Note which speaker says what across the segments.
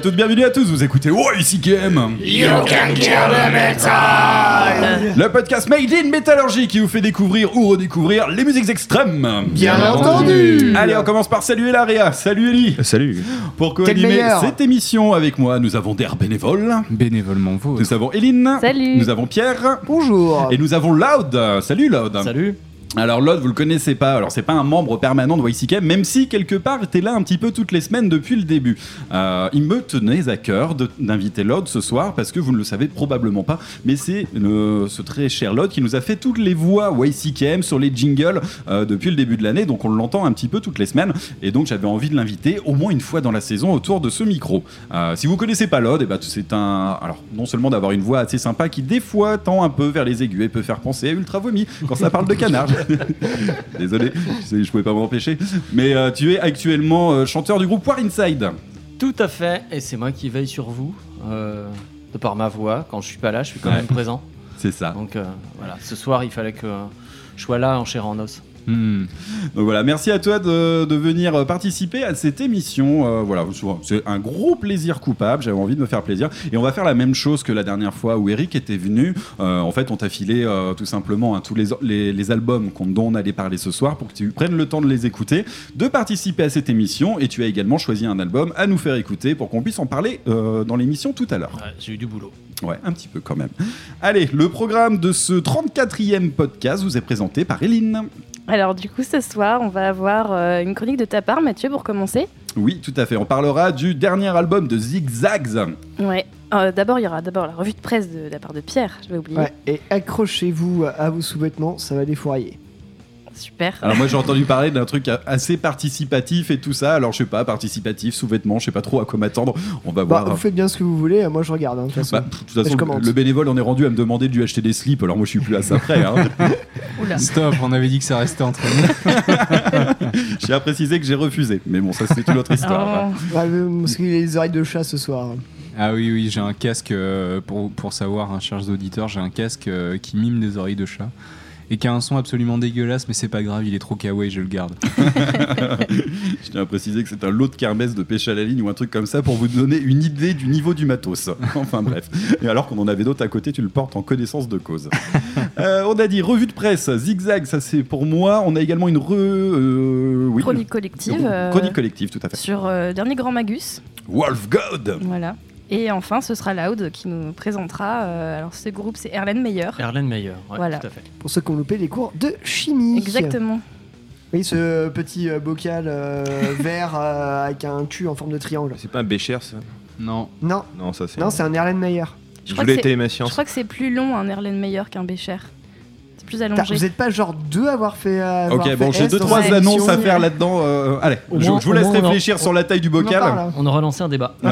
Speaker 1: toutes, bienvenue à tous. Vous écoutez Oh, ici Game,
Speaker 2: You can kill the metal.
Speaker 1: le podcast Made in Métallurgie qui vous fait découvrir ou redécouvrir les musiques extrêmes.
Speaker 3: Bien entendu
Speaker 1: Allez, on commence par saluer Laria. Salut Ellie.
Speaker 4: Salut.
Speaker 1: Pour co-animer cette émission avec moi, nous avons Der Bénévole,
Speaker 4: Bénévolement vous.
Speaker 1: nous avons Eline,
Speaker 5: Salut.
Speaker 1: nous avons Pierre.
Speaker 3: Bonjour
Speaker 1: Et nous avons Loud. Salut Loud.
Speaker 6: Salut.
Speaker 1: Alors Loud, vous le connaissez pas. Alors c'est pas un membre permanent de YCK, même si quelque part t'es là un petit peu toutes les semaines depuis le début. Euh, il me tenait à cœur d'inviter Loud ce soir parce que vous ne le savez probablement pas, mais c'est le- ce très cher Loud qui nous a fait toutes les voix YCKM sur les jingles euh, depuis le début de l'année, donc on l'entend un petit peu toutes les semaines. Et donc j'avais envie de l'inviter au moins une fois dans la saison autour de ce micro. Euh, si vous connaissez pas Loud, eh ben, c'est un alors non seulement d'avoir une voix assez sympa qui des fois tend un peu vers les aigus et peut faire penser à Ultra Vomi quand ça parle de canard. Désolé, je, je pouvais pas m'en empêcher. Mais euh, tu es actuellement euh, chanteur du groupe War Inside.
Speaker 6: Tout à fait. Et c'est moi qui veille sur vous. euh, de par ma voix. Quand je suis pas là, je suis quand
Speaker 1: Ouais.
Speaker 6: même présent.
Speaker 1: C'est ça.
Speaker 6: Donc voilà. Ce soir, il fallait que je sois là en chair en os.
Speaker 4: Hmm.
Speaker 1: Donc voilà, merci à toi de, de venir participer à cette émission. Euh, voilà, c'est un gros plaisir coupable. J'avais envie de me faire plaisir. Et on va faire la même chose que la dernière fois où Eric était venu. Euh, en fait, on t'a filé euh, tout simplement hein, tous les, les, les albums qu'on- dont on allait parler ce soir pour que tu prennes le temps de les écouter, de participer à cette émission. Et tu as également choisi un album à nous faire écouter pour qu'on puisse en parler dans l'émission tout à l'heure.
Speaker 6: Ouais, J'ai eu du boulot.
Speaker 1: Ouais, un petit peu quand même. Allez, le programme de ce 34e podcast vous est présenté par Eline.
Speaker 5: Alors du coup ce soir on va avoir euh, une chronique de ta part Mathieu pour commencer.
Speaker 1: Oui, tout à fait. On parlera du dernier album de Zigzags.
Speaker 5: Ouais. Euh, d'abord il y aura d'abord la revue de presse de, de la part de Pierre, je vais oublier.
Speaker 3: Ouais, et accrochez-vous à vos sous-vêtements, ça va défourailler.
Speaker 5: Super.
Speaker 1: Alors moi j'ai entendu parler d'un truc assez participatif et tout ça. Alors je sais pas, participatif, sous-vêtements, je sais pas trop à quoi m'attendre. On va
Speaker 3: Bah,
Speaker 1: voir.
Speaker 3: vous faites bien ce que vous voulez, moi je regarde, hein, de toute façon.
Speaker 1: Bah, de toute façon, le bénévole on est rendu à me demander de lui acheter des slips, alors moi je suis plus à ça près. Hein.
Speaker 5: Oula.
Speaker 4: Stop, on avait dit que ça restait entre nous.
Speaker 1: j'ai à préciser que j'ai refusé, mais bon ça c'est une autre histoire.
Speaker 5: Oh.
Speaker 3: Ouais, parce qu'il a les oreilles de chat ce soir.
Speaker 4: Ah oui, oui, j'ai un casque, euh, pour, pour savoir, hein, chers auditeurs, j'ai un casque euh, qui mime des oreilles de chat. Et qui a un son absolument dégueulasse, mais c'est pas grave, il est trop kawaii, je le garde.
Speaker 1: Je tiens à préciser que c'est un lot de kermesse de pêche à la ligne ou un truc comme ça pour vous donner une idée du niveau du matos. enfin bref. Et alors qu'on en avait d'autres à côté, tu le portes en connaissance de cause. Euh, on a dit revue de presse, zigzag, ça c'est pour moi. On a également une re. euh, oui,
Speaker 5: Chronique collective. euh,
Speaker 1: Chronique collective, tout à fait.
Speaker 5: Sur euh, Dernier Grand Magus.
Speaker 1: Wolf God
Speaker 5: Voilà. Et enfin ce sera Loud qui nous présentera. euh, alors ce groupe c'est Erlen Meyer.
Speaker 6: Erlen Meyer. Ouais,
Speaker 5: Voilà.
Speaker 6: Tout à fait.
Speaker 3: Pour ceux qui ont loupé les cours de chimie.
Speaker 5: Exactement.
Speaker 3: Oui, ce petit euh, bocal euh, vert euh, avec un cul en forme de triangle.
Speaker 7: C'est pas un Bécher ça
Speaker 4: Non.
Speaker 3: Non,
Speaker 7: Non, ça c'est.
Speaker 3: non, c'est un Erlenmeyer.
Speaker 5: Je
Speaker 7: Je
Speaker 5: crois
Speaker 7: voulais
Speaker 5: que c'est-
Speaker 7: étayer ma
Speaker 5: Je crois que c'est plus long un Erlen Meyer qu'un Bécher. Plus allongé.
Speaker 3: Vous êtes pas genre deux à avoir fait. euh, avoir
Speaker 1: Ok, bon, j'ai deux trois annonces à faire là-dedans. euh, allez, je, vous laisse
Speaker 6: moins, on en-
Speaker 1: réfléchir sur la taille du
Speaker 3: On
Speaker 1: bocal.
Speaker 3: parle, hein.
Speaker 6: On aura lancé un débat.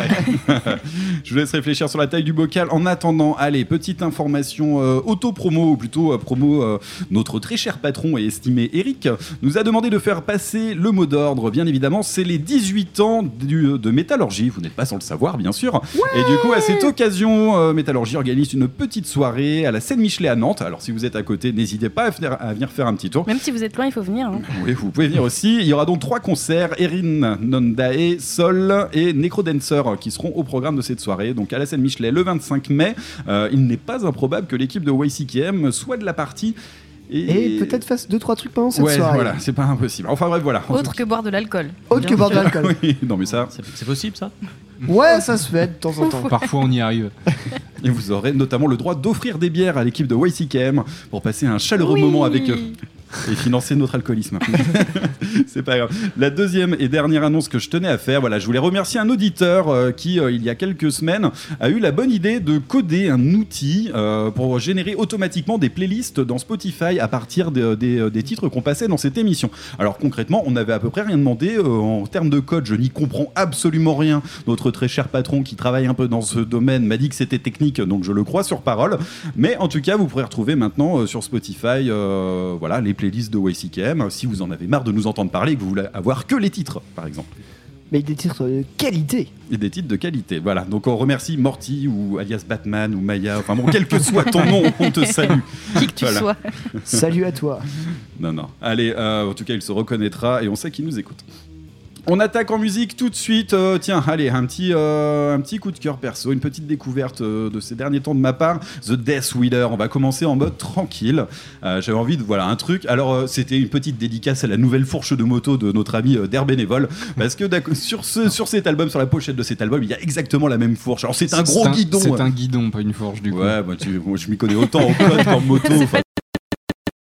Speaker 1: Je vous laisse réfléchir sur la taille du bocal. En attendant, allez, petite information euh, auto-promo, ou plutôt euh, promo. euh, notre très cher patron et estimé Eric nous a demandé de faire passer le mot d'ordre. Bien évidemment, c'est les 18 ans du- de Métallurgie. Vous n'êtes pas sans le savoir, bien sûr. et du coup, à cette occasion, euh, Métallurgie organise une petite soirée à la scène Michelet à Nantes. Alors, si vous êtes à côté, n'hésitez pas à venir, à venir faire un petit tour.
Speaker 5: Même si vous êtes loin, il faut venir. hein.
Speaker 1: Oui, vous pouvez venir aussi. Il y aura donc trois concerts Erin, Nondae, Sol et Necrodancer qui seront au programme de cette soirée. Donc à la scène Michelet le 25 mai. Euh, il n'est pas improbable que l'équipe de YCKM soit de la partie.
Speaker 3: Et peut-être fasse deux trois trucs pendant cette
Speaker 1: Ouais,
Speaker 3: soirée.
Speaker 1: voilà, c'est pas impossible. Enfin bref, voilà.
Speaker 5: Autre que boire de l'alcool.
Speaker 3: Autre que boire de l'alcool.
Speaker 1: Oui, non mais ça.
Speaker 6: C'est c'est possible ça?
Speaker 3: Ouais, ça se fait de temps en temps.
Speaker 4: Parfois, on y arrive.
Speaker 1: Et vous aurez notamment le droit d'offrir des bières à l'équipe de YCKM pour passer un chaleureux
Speaker 5: Oui.
Speaker 1: moment avec eux. Et financer notre alcoolisme. c'est pas grave. La deuxième et dernière annonce que je tenais à faire, voilà, je voulais remercier un auditeur euh, qui, euh, il y a quelques semaines, a eu la bonne idée de coder un outil euh, pour générer automatiquement des playlists dans Spotify à partir de- des, des titres qu'on passait dans cette émission. Alors concrètement, on n'avait à peu près rien demandé en termes de code. Je n'y comprends absolument rien. Notre très cher patron qui travaille un peu dans ce domaine m'a dit que c'était technique, donc je le crois sur parole. Mais en tout cas, vous pourrez retrouver maintenant sur Spotify voilà, les playlists de YCKM si vous en avez marre de nous entendre parler et que vous voulez avoir que les titres, par exemple.
Speaker 3: Mais des titres de qualité.
Speaker 1: Et des titres de qualité. Voilà. Donc on remercie Morty ou alias Batman ou Maya. Enfin bon, quel que soit ton nom, on te salue.
Speaker 5: Qui que tu
Speaker 1: Voilà.
Speaker 5: sois.
Speaker 3: Salut à toi.
Speaker 1: Non, non. Allez, euh, en tout cas, il se reconnaîtra et on sait qu'il nous écoute. On attaque en musique tout de suite. Euh, tiens, allez, un petit, euh, un petit coup de cœur perso, une petite découverte euh, de ces derniers temps de ma part. The Death Wheeler. On va commencer en mode tranquille. Euh, J'avais envie de voilà un truc. Alors, euh, c'était une petite dédicace à la nouvelle fourche de moto de notre ami Der Bénévole, parce que sur ce, sur cet album, sur la pochette de cet album, il y a exactement la même fourche. Alors, c'est un gros guidon.
Speaker 4: C'est un guidon, pas une fourche du coup.
Speaker 1: Ouais, moi, tu- moi, je m'y connais autant en code qu'en moto.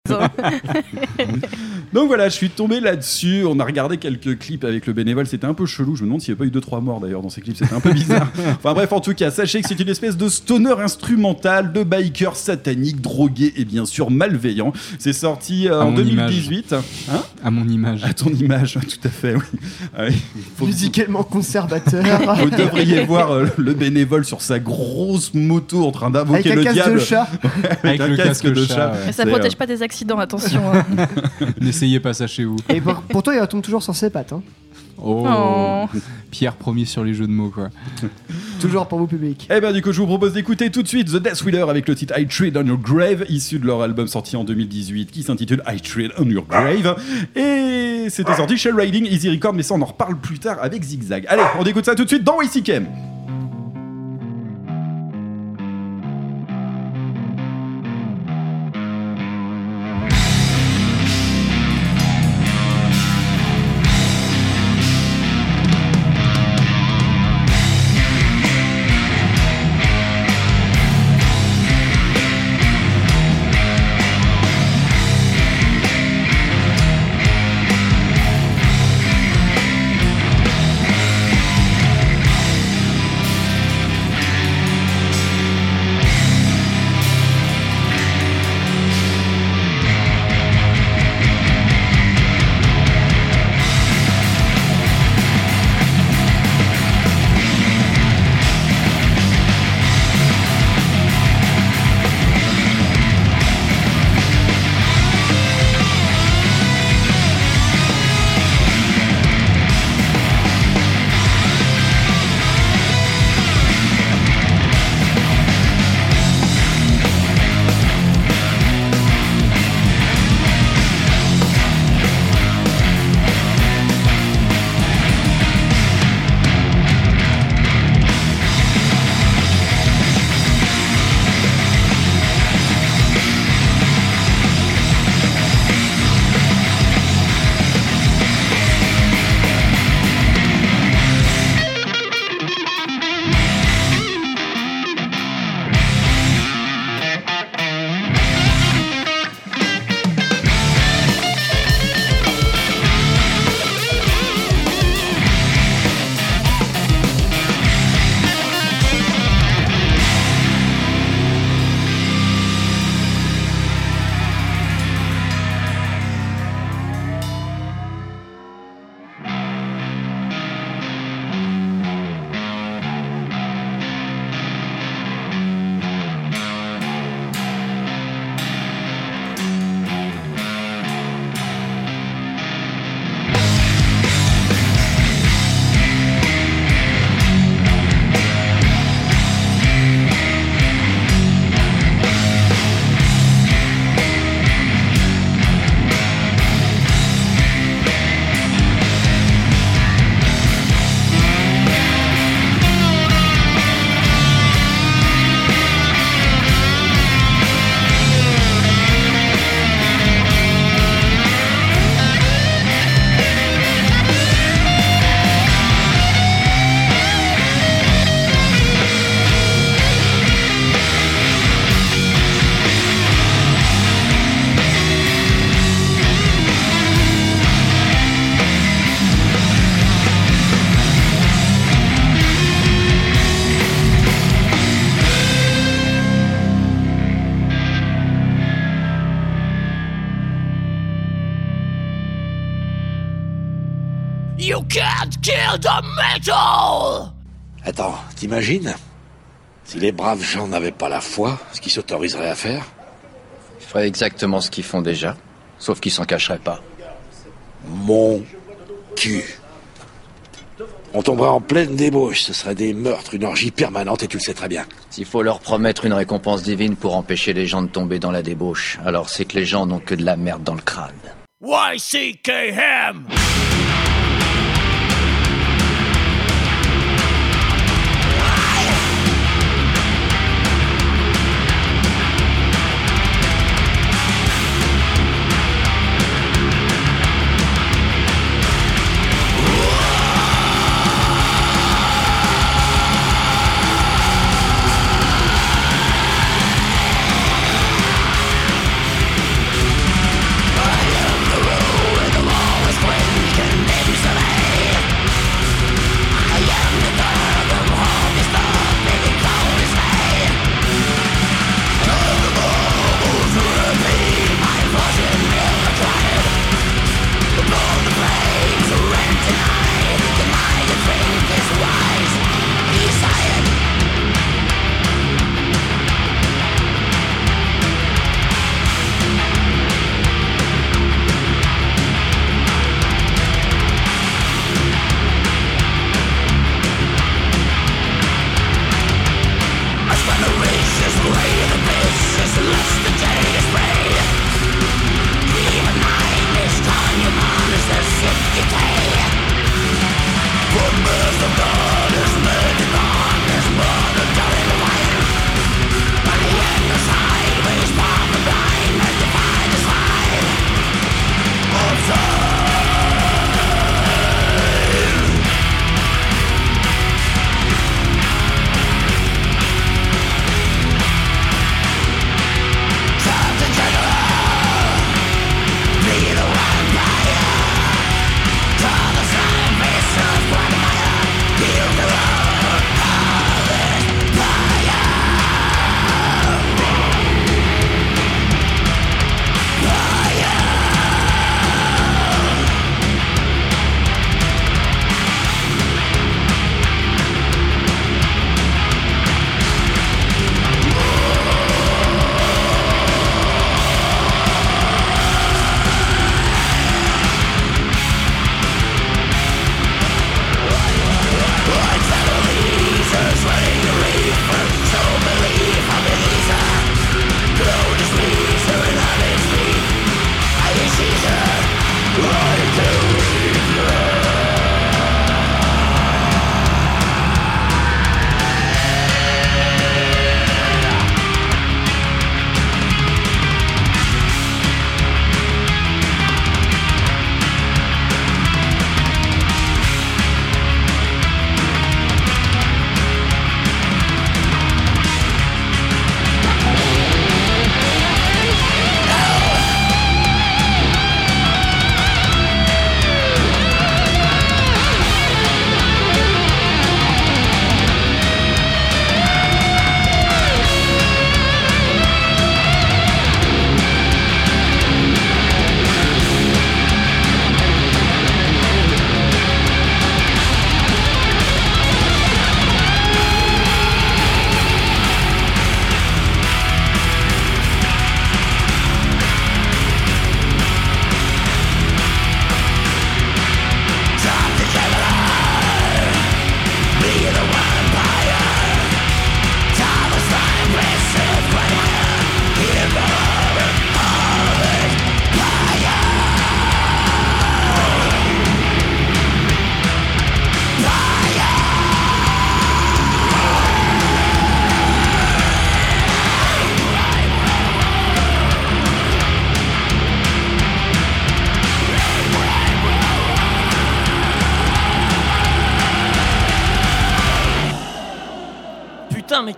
Speaker 1: Donc voilà, je suis tombé là-dessus. On a regardé quelques clips avec le bénévole. C'était un peu chelou. Je me demande s'il n'y a pas eu 2-3 morts d'ailleurs dans ces clips. C'était un peu bizarre. enfin bref, en tout cas, sachez que c'est une espèce de stoner instrumental de biker satanique, drogué et bien sûr malveillant. C'est sorti euh, en
Speaker 4: mon
Speaker 1: 2018. Hein
Speaker 4: À mon image.
Speaker 1: à ton image, tout à fait, oui. Ah. Faut-
Speaker 3: Musicalement conservateur.
Speaker 1: Vous devriez voir euh, le bénévole sur sa grosse moto en train
Speaker 3: avec
Speaker 1: d'invoquer
Speaker 3: un
Speaker 1: le
Speaker 3: casque
Speaker 1: diable.
Speaker 3: de chat.
Speaker 1: Avec un casque de chat.
Speaker 5: Mais ça
Speaker 1: C'est,
Speaker 5: protège
Speaker 1: euh,
Speaker 5: pas des accidents, attention. hein.
Speaker 4: N'essayez pas ça chez vous.
Speaker 3: Et pour- pourtant, il retombe toujours sur ses pattes. hein.
Speaker 4: Oh.
Speaker 5: Oh.
Speaker 4: Pierre promis sur les jeux de mots quoi.
Speaker 3: Toujours pour vous, public.
Speaker 1: Eh bien du coup je vous propose d'écouter tout de suite The Death Wheeler avec le titre I Trade on Your Grave issu de leur album sorti en 2018 qui s'intitule I Trade on Your Grave et c'était sorti chez Riding Easy Record mais ça on en reparle plus tard avec Zigzag. Allez on écoute ça tout de suite dans WCKM.
Speaker 8: T'imagines Si les braves gens n'avaient pas la foi, ce qu'ils s'autoriseraient à faire
Speaker 9: Ils feraient exactement ce qu'ils font déjà, sauf qu'ils s'en cacheraient pas.
Speaker 8: Mon cul. On tomberait en pleine débauche, ce serait des meurtres, une orgie permanente et tu le sais très bien.
Speaker 9: S'il faut leur promettre une récompense divine pour empêcher les gens de tomber dans la débauche, alors c'est que les gens n'ont que de la merde dans le crâne.
Speaker 7: YCKM!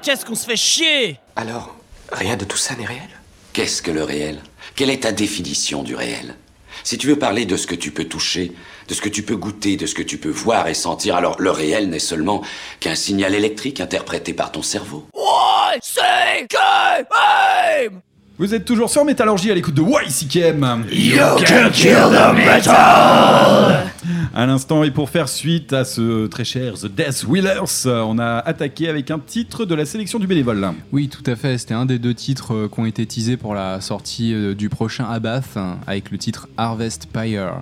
Speaker 7: Qu'est-ce qu'on se fait chier!
Speaker 10: Alors, rien de tout ça n'est réel? Qu'est-ce que le réel? Quelle est ta définition du réel? Si tu veux parler de ce que tu peux toucher, de ce que tu peux goûter, de ce que tu peux voir et sentir, alors le réel n'est seulement qu'un signal électrique interprété par ton cerveau.
Speaker 1: Vous êtes toujours sur Métallurgie à l'écoute de YCKM.
Speaker 2: You can kill the metal!
Speaker 1: À l'instant, et pour faire suite à ce très cher The Death Wheelers, on a attaqué avec un titre de la sélection du bénévole.
Speaker 4: Oui, tout à fait. C'était un des deux titres euh, qui ont été teasés pour la sortie euh, du prochain Abath, hein, avec le titre Harvest Pyre,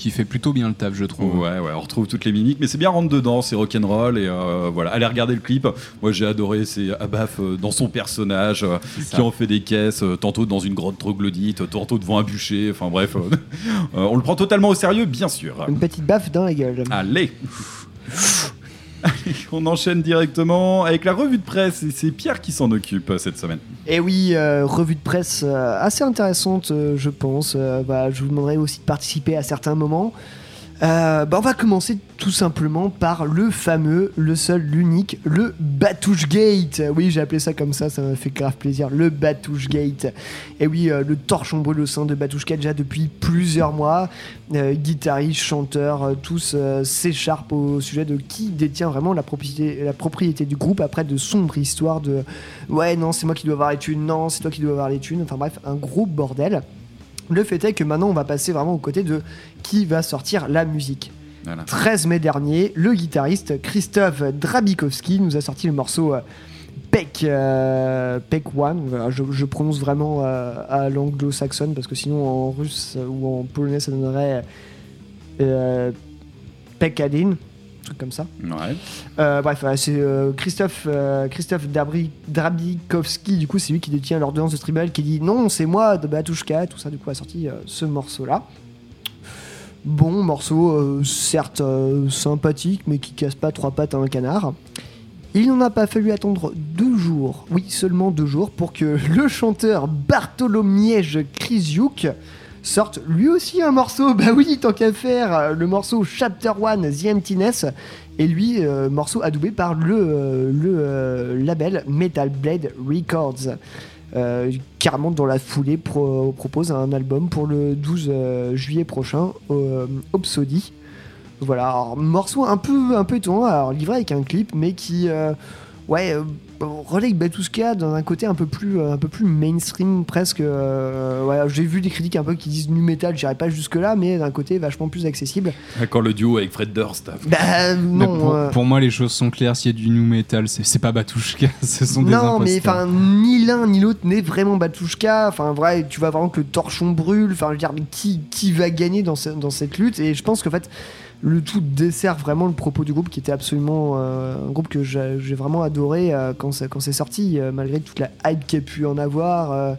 Speaker 4: qui fait plutôt bien le taf, je trouve.
Speaker 1: Ouais, ouais, on retrouve toutes les mimiques, mais c'est bien rentre dedans, c'est rock'n'roll et euh, voilà. Allez regarder le clip. Moi, j'ai adoré, c'est Abaf euh, dans son personnage euh, qui en fait des caisses, euh, tantôt dans une grotte troglodyte, tantôt devant un bûcher. Enfin bref, on le prend totalement au sérieux, bien sûr.
Speaker 3: Une petite baffe dans la gueule.
Speaker 1: Allez. On enchaîne directement avec la revue de presse et c'est Pierre qui s'en occupe euh, cette semaine.
Speaker 3: Et oui, euh, revue de presse euh, assez intéressante, je pense. Bah, je vous demanderai aussi de participer à certains moments. Euh, bah, on va commencer tout simplement par le fameux, le seul, l'unique, le Batouche Gate. Oui, j'ai appelé ça comme ça, ça m'a fait grave plaisir. Le Batouche Gate. Et oui, euh, le torchon brûle au sein de Batouche déjà depuis plusieurs mois. Euh, guitaristes, chanteurs, tous s'écharpent au sujet de qui détient vraiment la propriété, la propriété du groupe après de sombres histoires de ouais, non, c'est moi qui dois avoir les thunes, non, c'est toi qui dois avoir les thunes. Enfin bref, un gros bordel. Le fait est que maintenant, on va passer vraiment au côté de qui va sortir la musique.
Speaker 1: Voilà.
Speaker 3: 13 mai dernier, le guitariste Christophe Drabikowski nous a sorti le morceau euh, Peck, euh, Peck One. Voilà, je, je prononce vraiment euh, à l'anglo-saxonne parce que sinon en russe ou en polonais ça donnerait Peckadin, un truc comme ça.
Speaker 1: Ouais.
Speaker 3: Euh, bref, euh, c'est euh, Christophe, euh, Christophe Dabri- Drabikowski, du coup, c'est lui qui détient l'ordonnance de tribunal qui dit non, c'est moi de Batushka, tout ça, du coup, a sorti ce morceau-là. Bon morceau, certes sympathique, mais qui casse pas trois pattes à un canard. Il n'en a pas fallu attendre deux jours, oui, seulement deux jours, pour que le chanteur Bartholomiège Krisiuk sorte lui aussi un morceau. Bah oui, tant qu'à faire, euh, le morceau Chapter One, The Emptiness, et lui, euh, morceau adoubé par le, euh, label Metal Blade Records. Carrément dans la foulée pro- propose un album pour le 12 euh, juillet prochain au. Voilà, alors, morceau un peu, un peu étonnant, livré avec un clip, mais qui ouais, euh, relègue Batuska dans un côté un peu plus, euh, un peu plus mainstream presque. euh, ouais, J'ai vu des critiques un peu qui disent nu metal, j'irai pas jusque là, mais d'un côté vachement plus accessible.
Speaker 1: Quand le duo avec Fred Durst.
Speaker 3: Bah non.
Speaker 4: pour,
Speaker 3: euh,
Speaker 4: pour moi, les choses sont claires. S'il y a du new metal, c'est c'est pas Batushka, ce sont des
Speaker 3: Non, mais enfin, ni l'un ni l'autre n'est vraiment Batushka. Enfin, vrai, tu vas vraiment que le torchon brûle. Enfin, je veux dire, mais qui, qui va gagner dans, ce- dans cette lutte? Et je pense qu'en fait, le tout dessert vraiment le propos du groupe qui était absolument euh, un groupe que j'ai vraiment adoré euh, quand c'est quand c'est sorti, euh, malgré toute la hype qu'il y a pu en avoir. euh,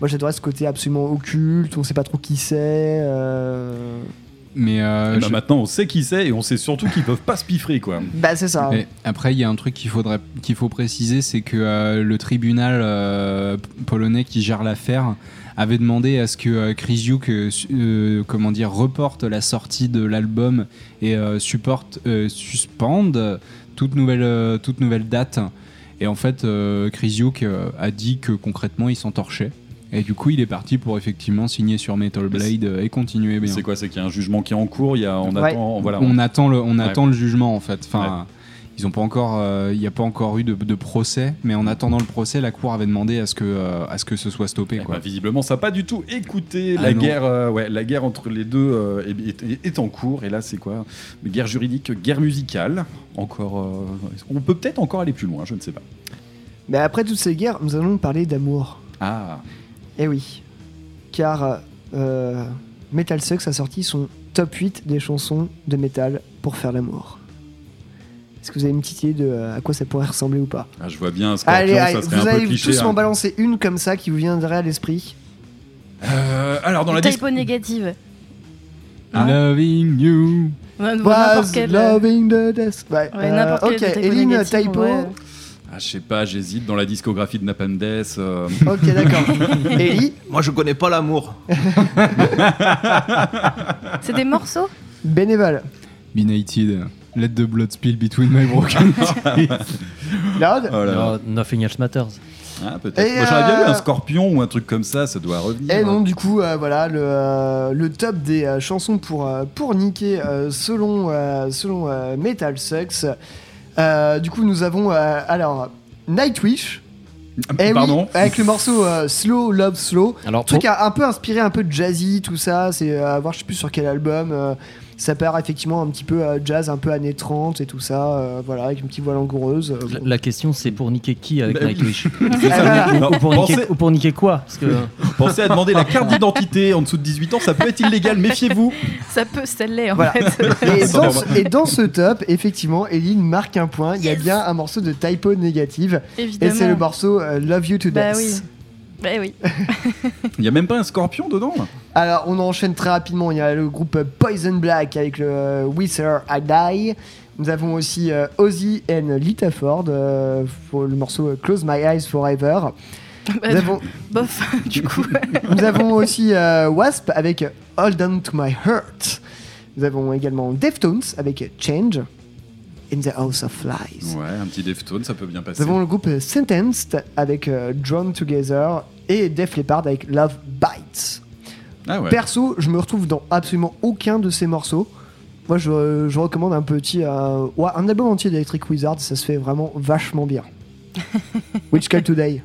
Speaker 3: moi, j'adorais ce côté absolument occulte. On sait pas trop qui c'est. euh,
Speaker 4: Mais euh,
Speaker 1: Eh ben,
Speaker 4: je-
Speaker 1: Maintenant, on sait qui c'est et on sait surtout qu'ils peuvent pas se piffrer, quoi.
Speaker 3: Bah, c'est ça.
Speaker 4: Mais après, il y a un truc qu'il faudrait, qu'il faut préciser, c'est que euh, le tribunal euh, polonais qui gère l'affaire avait demandé à ce que euh, Krzyzuk, euh, su- euh, comment dire, reporte la sortie de l'album et euh, supporte, euh, suspende toute nouvelle, euh, toute nouvelle date. Et en fait, euh, Krzyzuk euh, a dit que concrètement, il s'en torchait. Et du coup, il est parti pour effectivement signer sur Metal Blade euh, et continuer bien.
Speaker 1: C'est quoi C'est qu'il y a un jugement qui est en cours. Il y a, on
Speaker 3: Ouais.
Speaker 1: attend. Voilà.
Speaker 4: on attend le, on
Speaker 1: Ouais.
Speaker 4: attend le jugement en fait. Enfin, ils ont pas encore, euh, il n'y a pas encore eu de, de procès, mais en attendant le procès, la cour avait demandé à ce que, euh, à ce que ce soit stoppé.
Speaker 1: Eh
Speaker 4: Quoi.
Speaker 1: ben, visiblement, ça n'a pas du tout écouté.
Speaker 4: Ah
Speaker 1: la
Speaker 4: non.
Speaker 1: guerre, euh, ouais, la guerre entre les deux euh, est, est- est en cours. Et là, c'est quoi? Guerre juridique, guerre musicale. Encore, euh, on peut peut-être encore aller plus loin. Je ne sais pas.
Speaker 3: Mais après toutes ces guerres, nous allons parler d'amour.
Speaker 1: Ah,
Speaker 3: Eh oui, car euh, Metal Sucks a sorti son top 8 des chansons de métal pour faire l'amour. Est-ce que vous avez une petite idée de euh, à quoi ça pourrait ressembler ou pas
Speaker 1: ah, je vois bien un scorpion.
Speaker 3: Allez, allez,
Speaker 1: ça serait
Speaker 3: vous
Speaker 1: un peu
Speaker 3: allez
Speaker 1: cliché.
Speaker 3: tous m'en
Speaker 1: hein.
Speaker 3: balancer une comme ça qui vous viendrait à l'esprit.
Speaker 1: Euh, alors dans la.
Speaker 5: Typo négative.
Speaker 1: Ah.
Speaker 4: Loving you.
Speaker 5: Ouais, n'importe
Speaker 3: Was
Speaker 5: quel. euh,
Speaker 3: loving the death. Ouais,
Speaker 5: Ouais,
Speaker 3: euh,
Speaker 5: n'importe quel
Speaker 3: ok, Eline, typo.
Speaker 1: Ah, je sais pas. J'hésite dans la discographie de Napalm Death. euh,
Speaker 3: Ok, d'accord. Ellie,
Speaker 11: Moi, je connais pas l'amour.
Speaker 5: C'est des morceaux
Speaker 3: bénévole.
Speaker 4: Benighted. Let the blood spill between my broken teeth.
Speaker 3: Loud.
Speaker 1: oh là là.
Speaker 6: Oh, Nothing Else Matters.
Speaker 1: Ah, peut-être.
Speaker 3: Et,
Speaker 1: Moi, j'aurais bien
Speaker 3: euh,
Speaker 1: vu un scorpion ou un truc comme ça. Ça doit revenir.
Speaker 3: Et non, du coup, euh, voilà, le, euh, le top des euh, chansons pour, euh, pour niquer euh, selon, euh, selon euh, Metal Sucks. Euh, du coup, nous avons euh, alors Nightwish, Eh oui,
Speaker 1: Pardon
Speaker 3: avec le morceau euh, Slow Love Slow.
Speaker 6: Alors,
Speaker 3: truc
Speaker 6: pour-
Speaker 3: un, un peu inspiré, un peu de jazzy, tout ça. C'est euh, à voir, je sais plus sur quel album. euh, ça part effectivement un petit peu jazz, un peu années 30 et tout ça. euh, voilà, avec une petite voix langoureuse. euh,
Speaker 6: La,
Speaker 3: bon.
Speaker 6: la question, c'est pour niquer qui avec
Speaker 1: Bah.
Speaker 6: Nightwish ou, pour niquer,
Speaker 1: pensez,
Speaker 6: ou pour niquer quoi Parce que
Speaker 1: pensez à demander la carte d'identité en dessous de 18 ans, ça peut être illégal, méfiez-vous.
Speaker 5: Ça peut, ça l'est en
Speaker 3: Voilà.
Speaker 5: fait.
Speaker 3: Et dans, ce, et dans ce top, effectivement, Eline marque un point. Il y a bien un morceau de typo négative. Et
Speaker 5: Évidemment.
Speaker 3: c'est le morceau euh, Love You to
Speaker 5: Bah
Speaker 3: Death.
Speaker 5: oui. Bah oui.
Speaker 1: Il n'y a même pas un scorpion dedans là
Speaker 3: Alors, on enchaîne très rapidement. Il y a le groupe Poison Black avec le euh, Whisper I Die. Nous avons aussi euh, Ozzy and Lita Ford euh, pour le morceau euh, Close My Eyes Forever.
Speaker 5: Bah,
Speaker 3: Nous avons,
Speaker 5: Bof, du coup.
Speaker 3: nous avons aussi euh, Wasp avec Hold On to My Heart. Nous avons également Deftones avec Change. In the House of Flies.
Speaker 1: Ouais, un petit Deftone, ça peut bien
Speaker 3: Nous
Speaker 1: passer.
Speaker 3: avons le groupe Sentenced avec euh, Drawn Together et Def Leppard avec Love Bites.
Speaker 1: Ah ouais.
Speaker 3: Perso, je me retrouve dans absolument aucun de ces morceaux. Moi, je, je recommande un petit. euh, ouais, un album entier d'Electric Wizard, ça se fait vraiment vachement bien. Witch Call Today.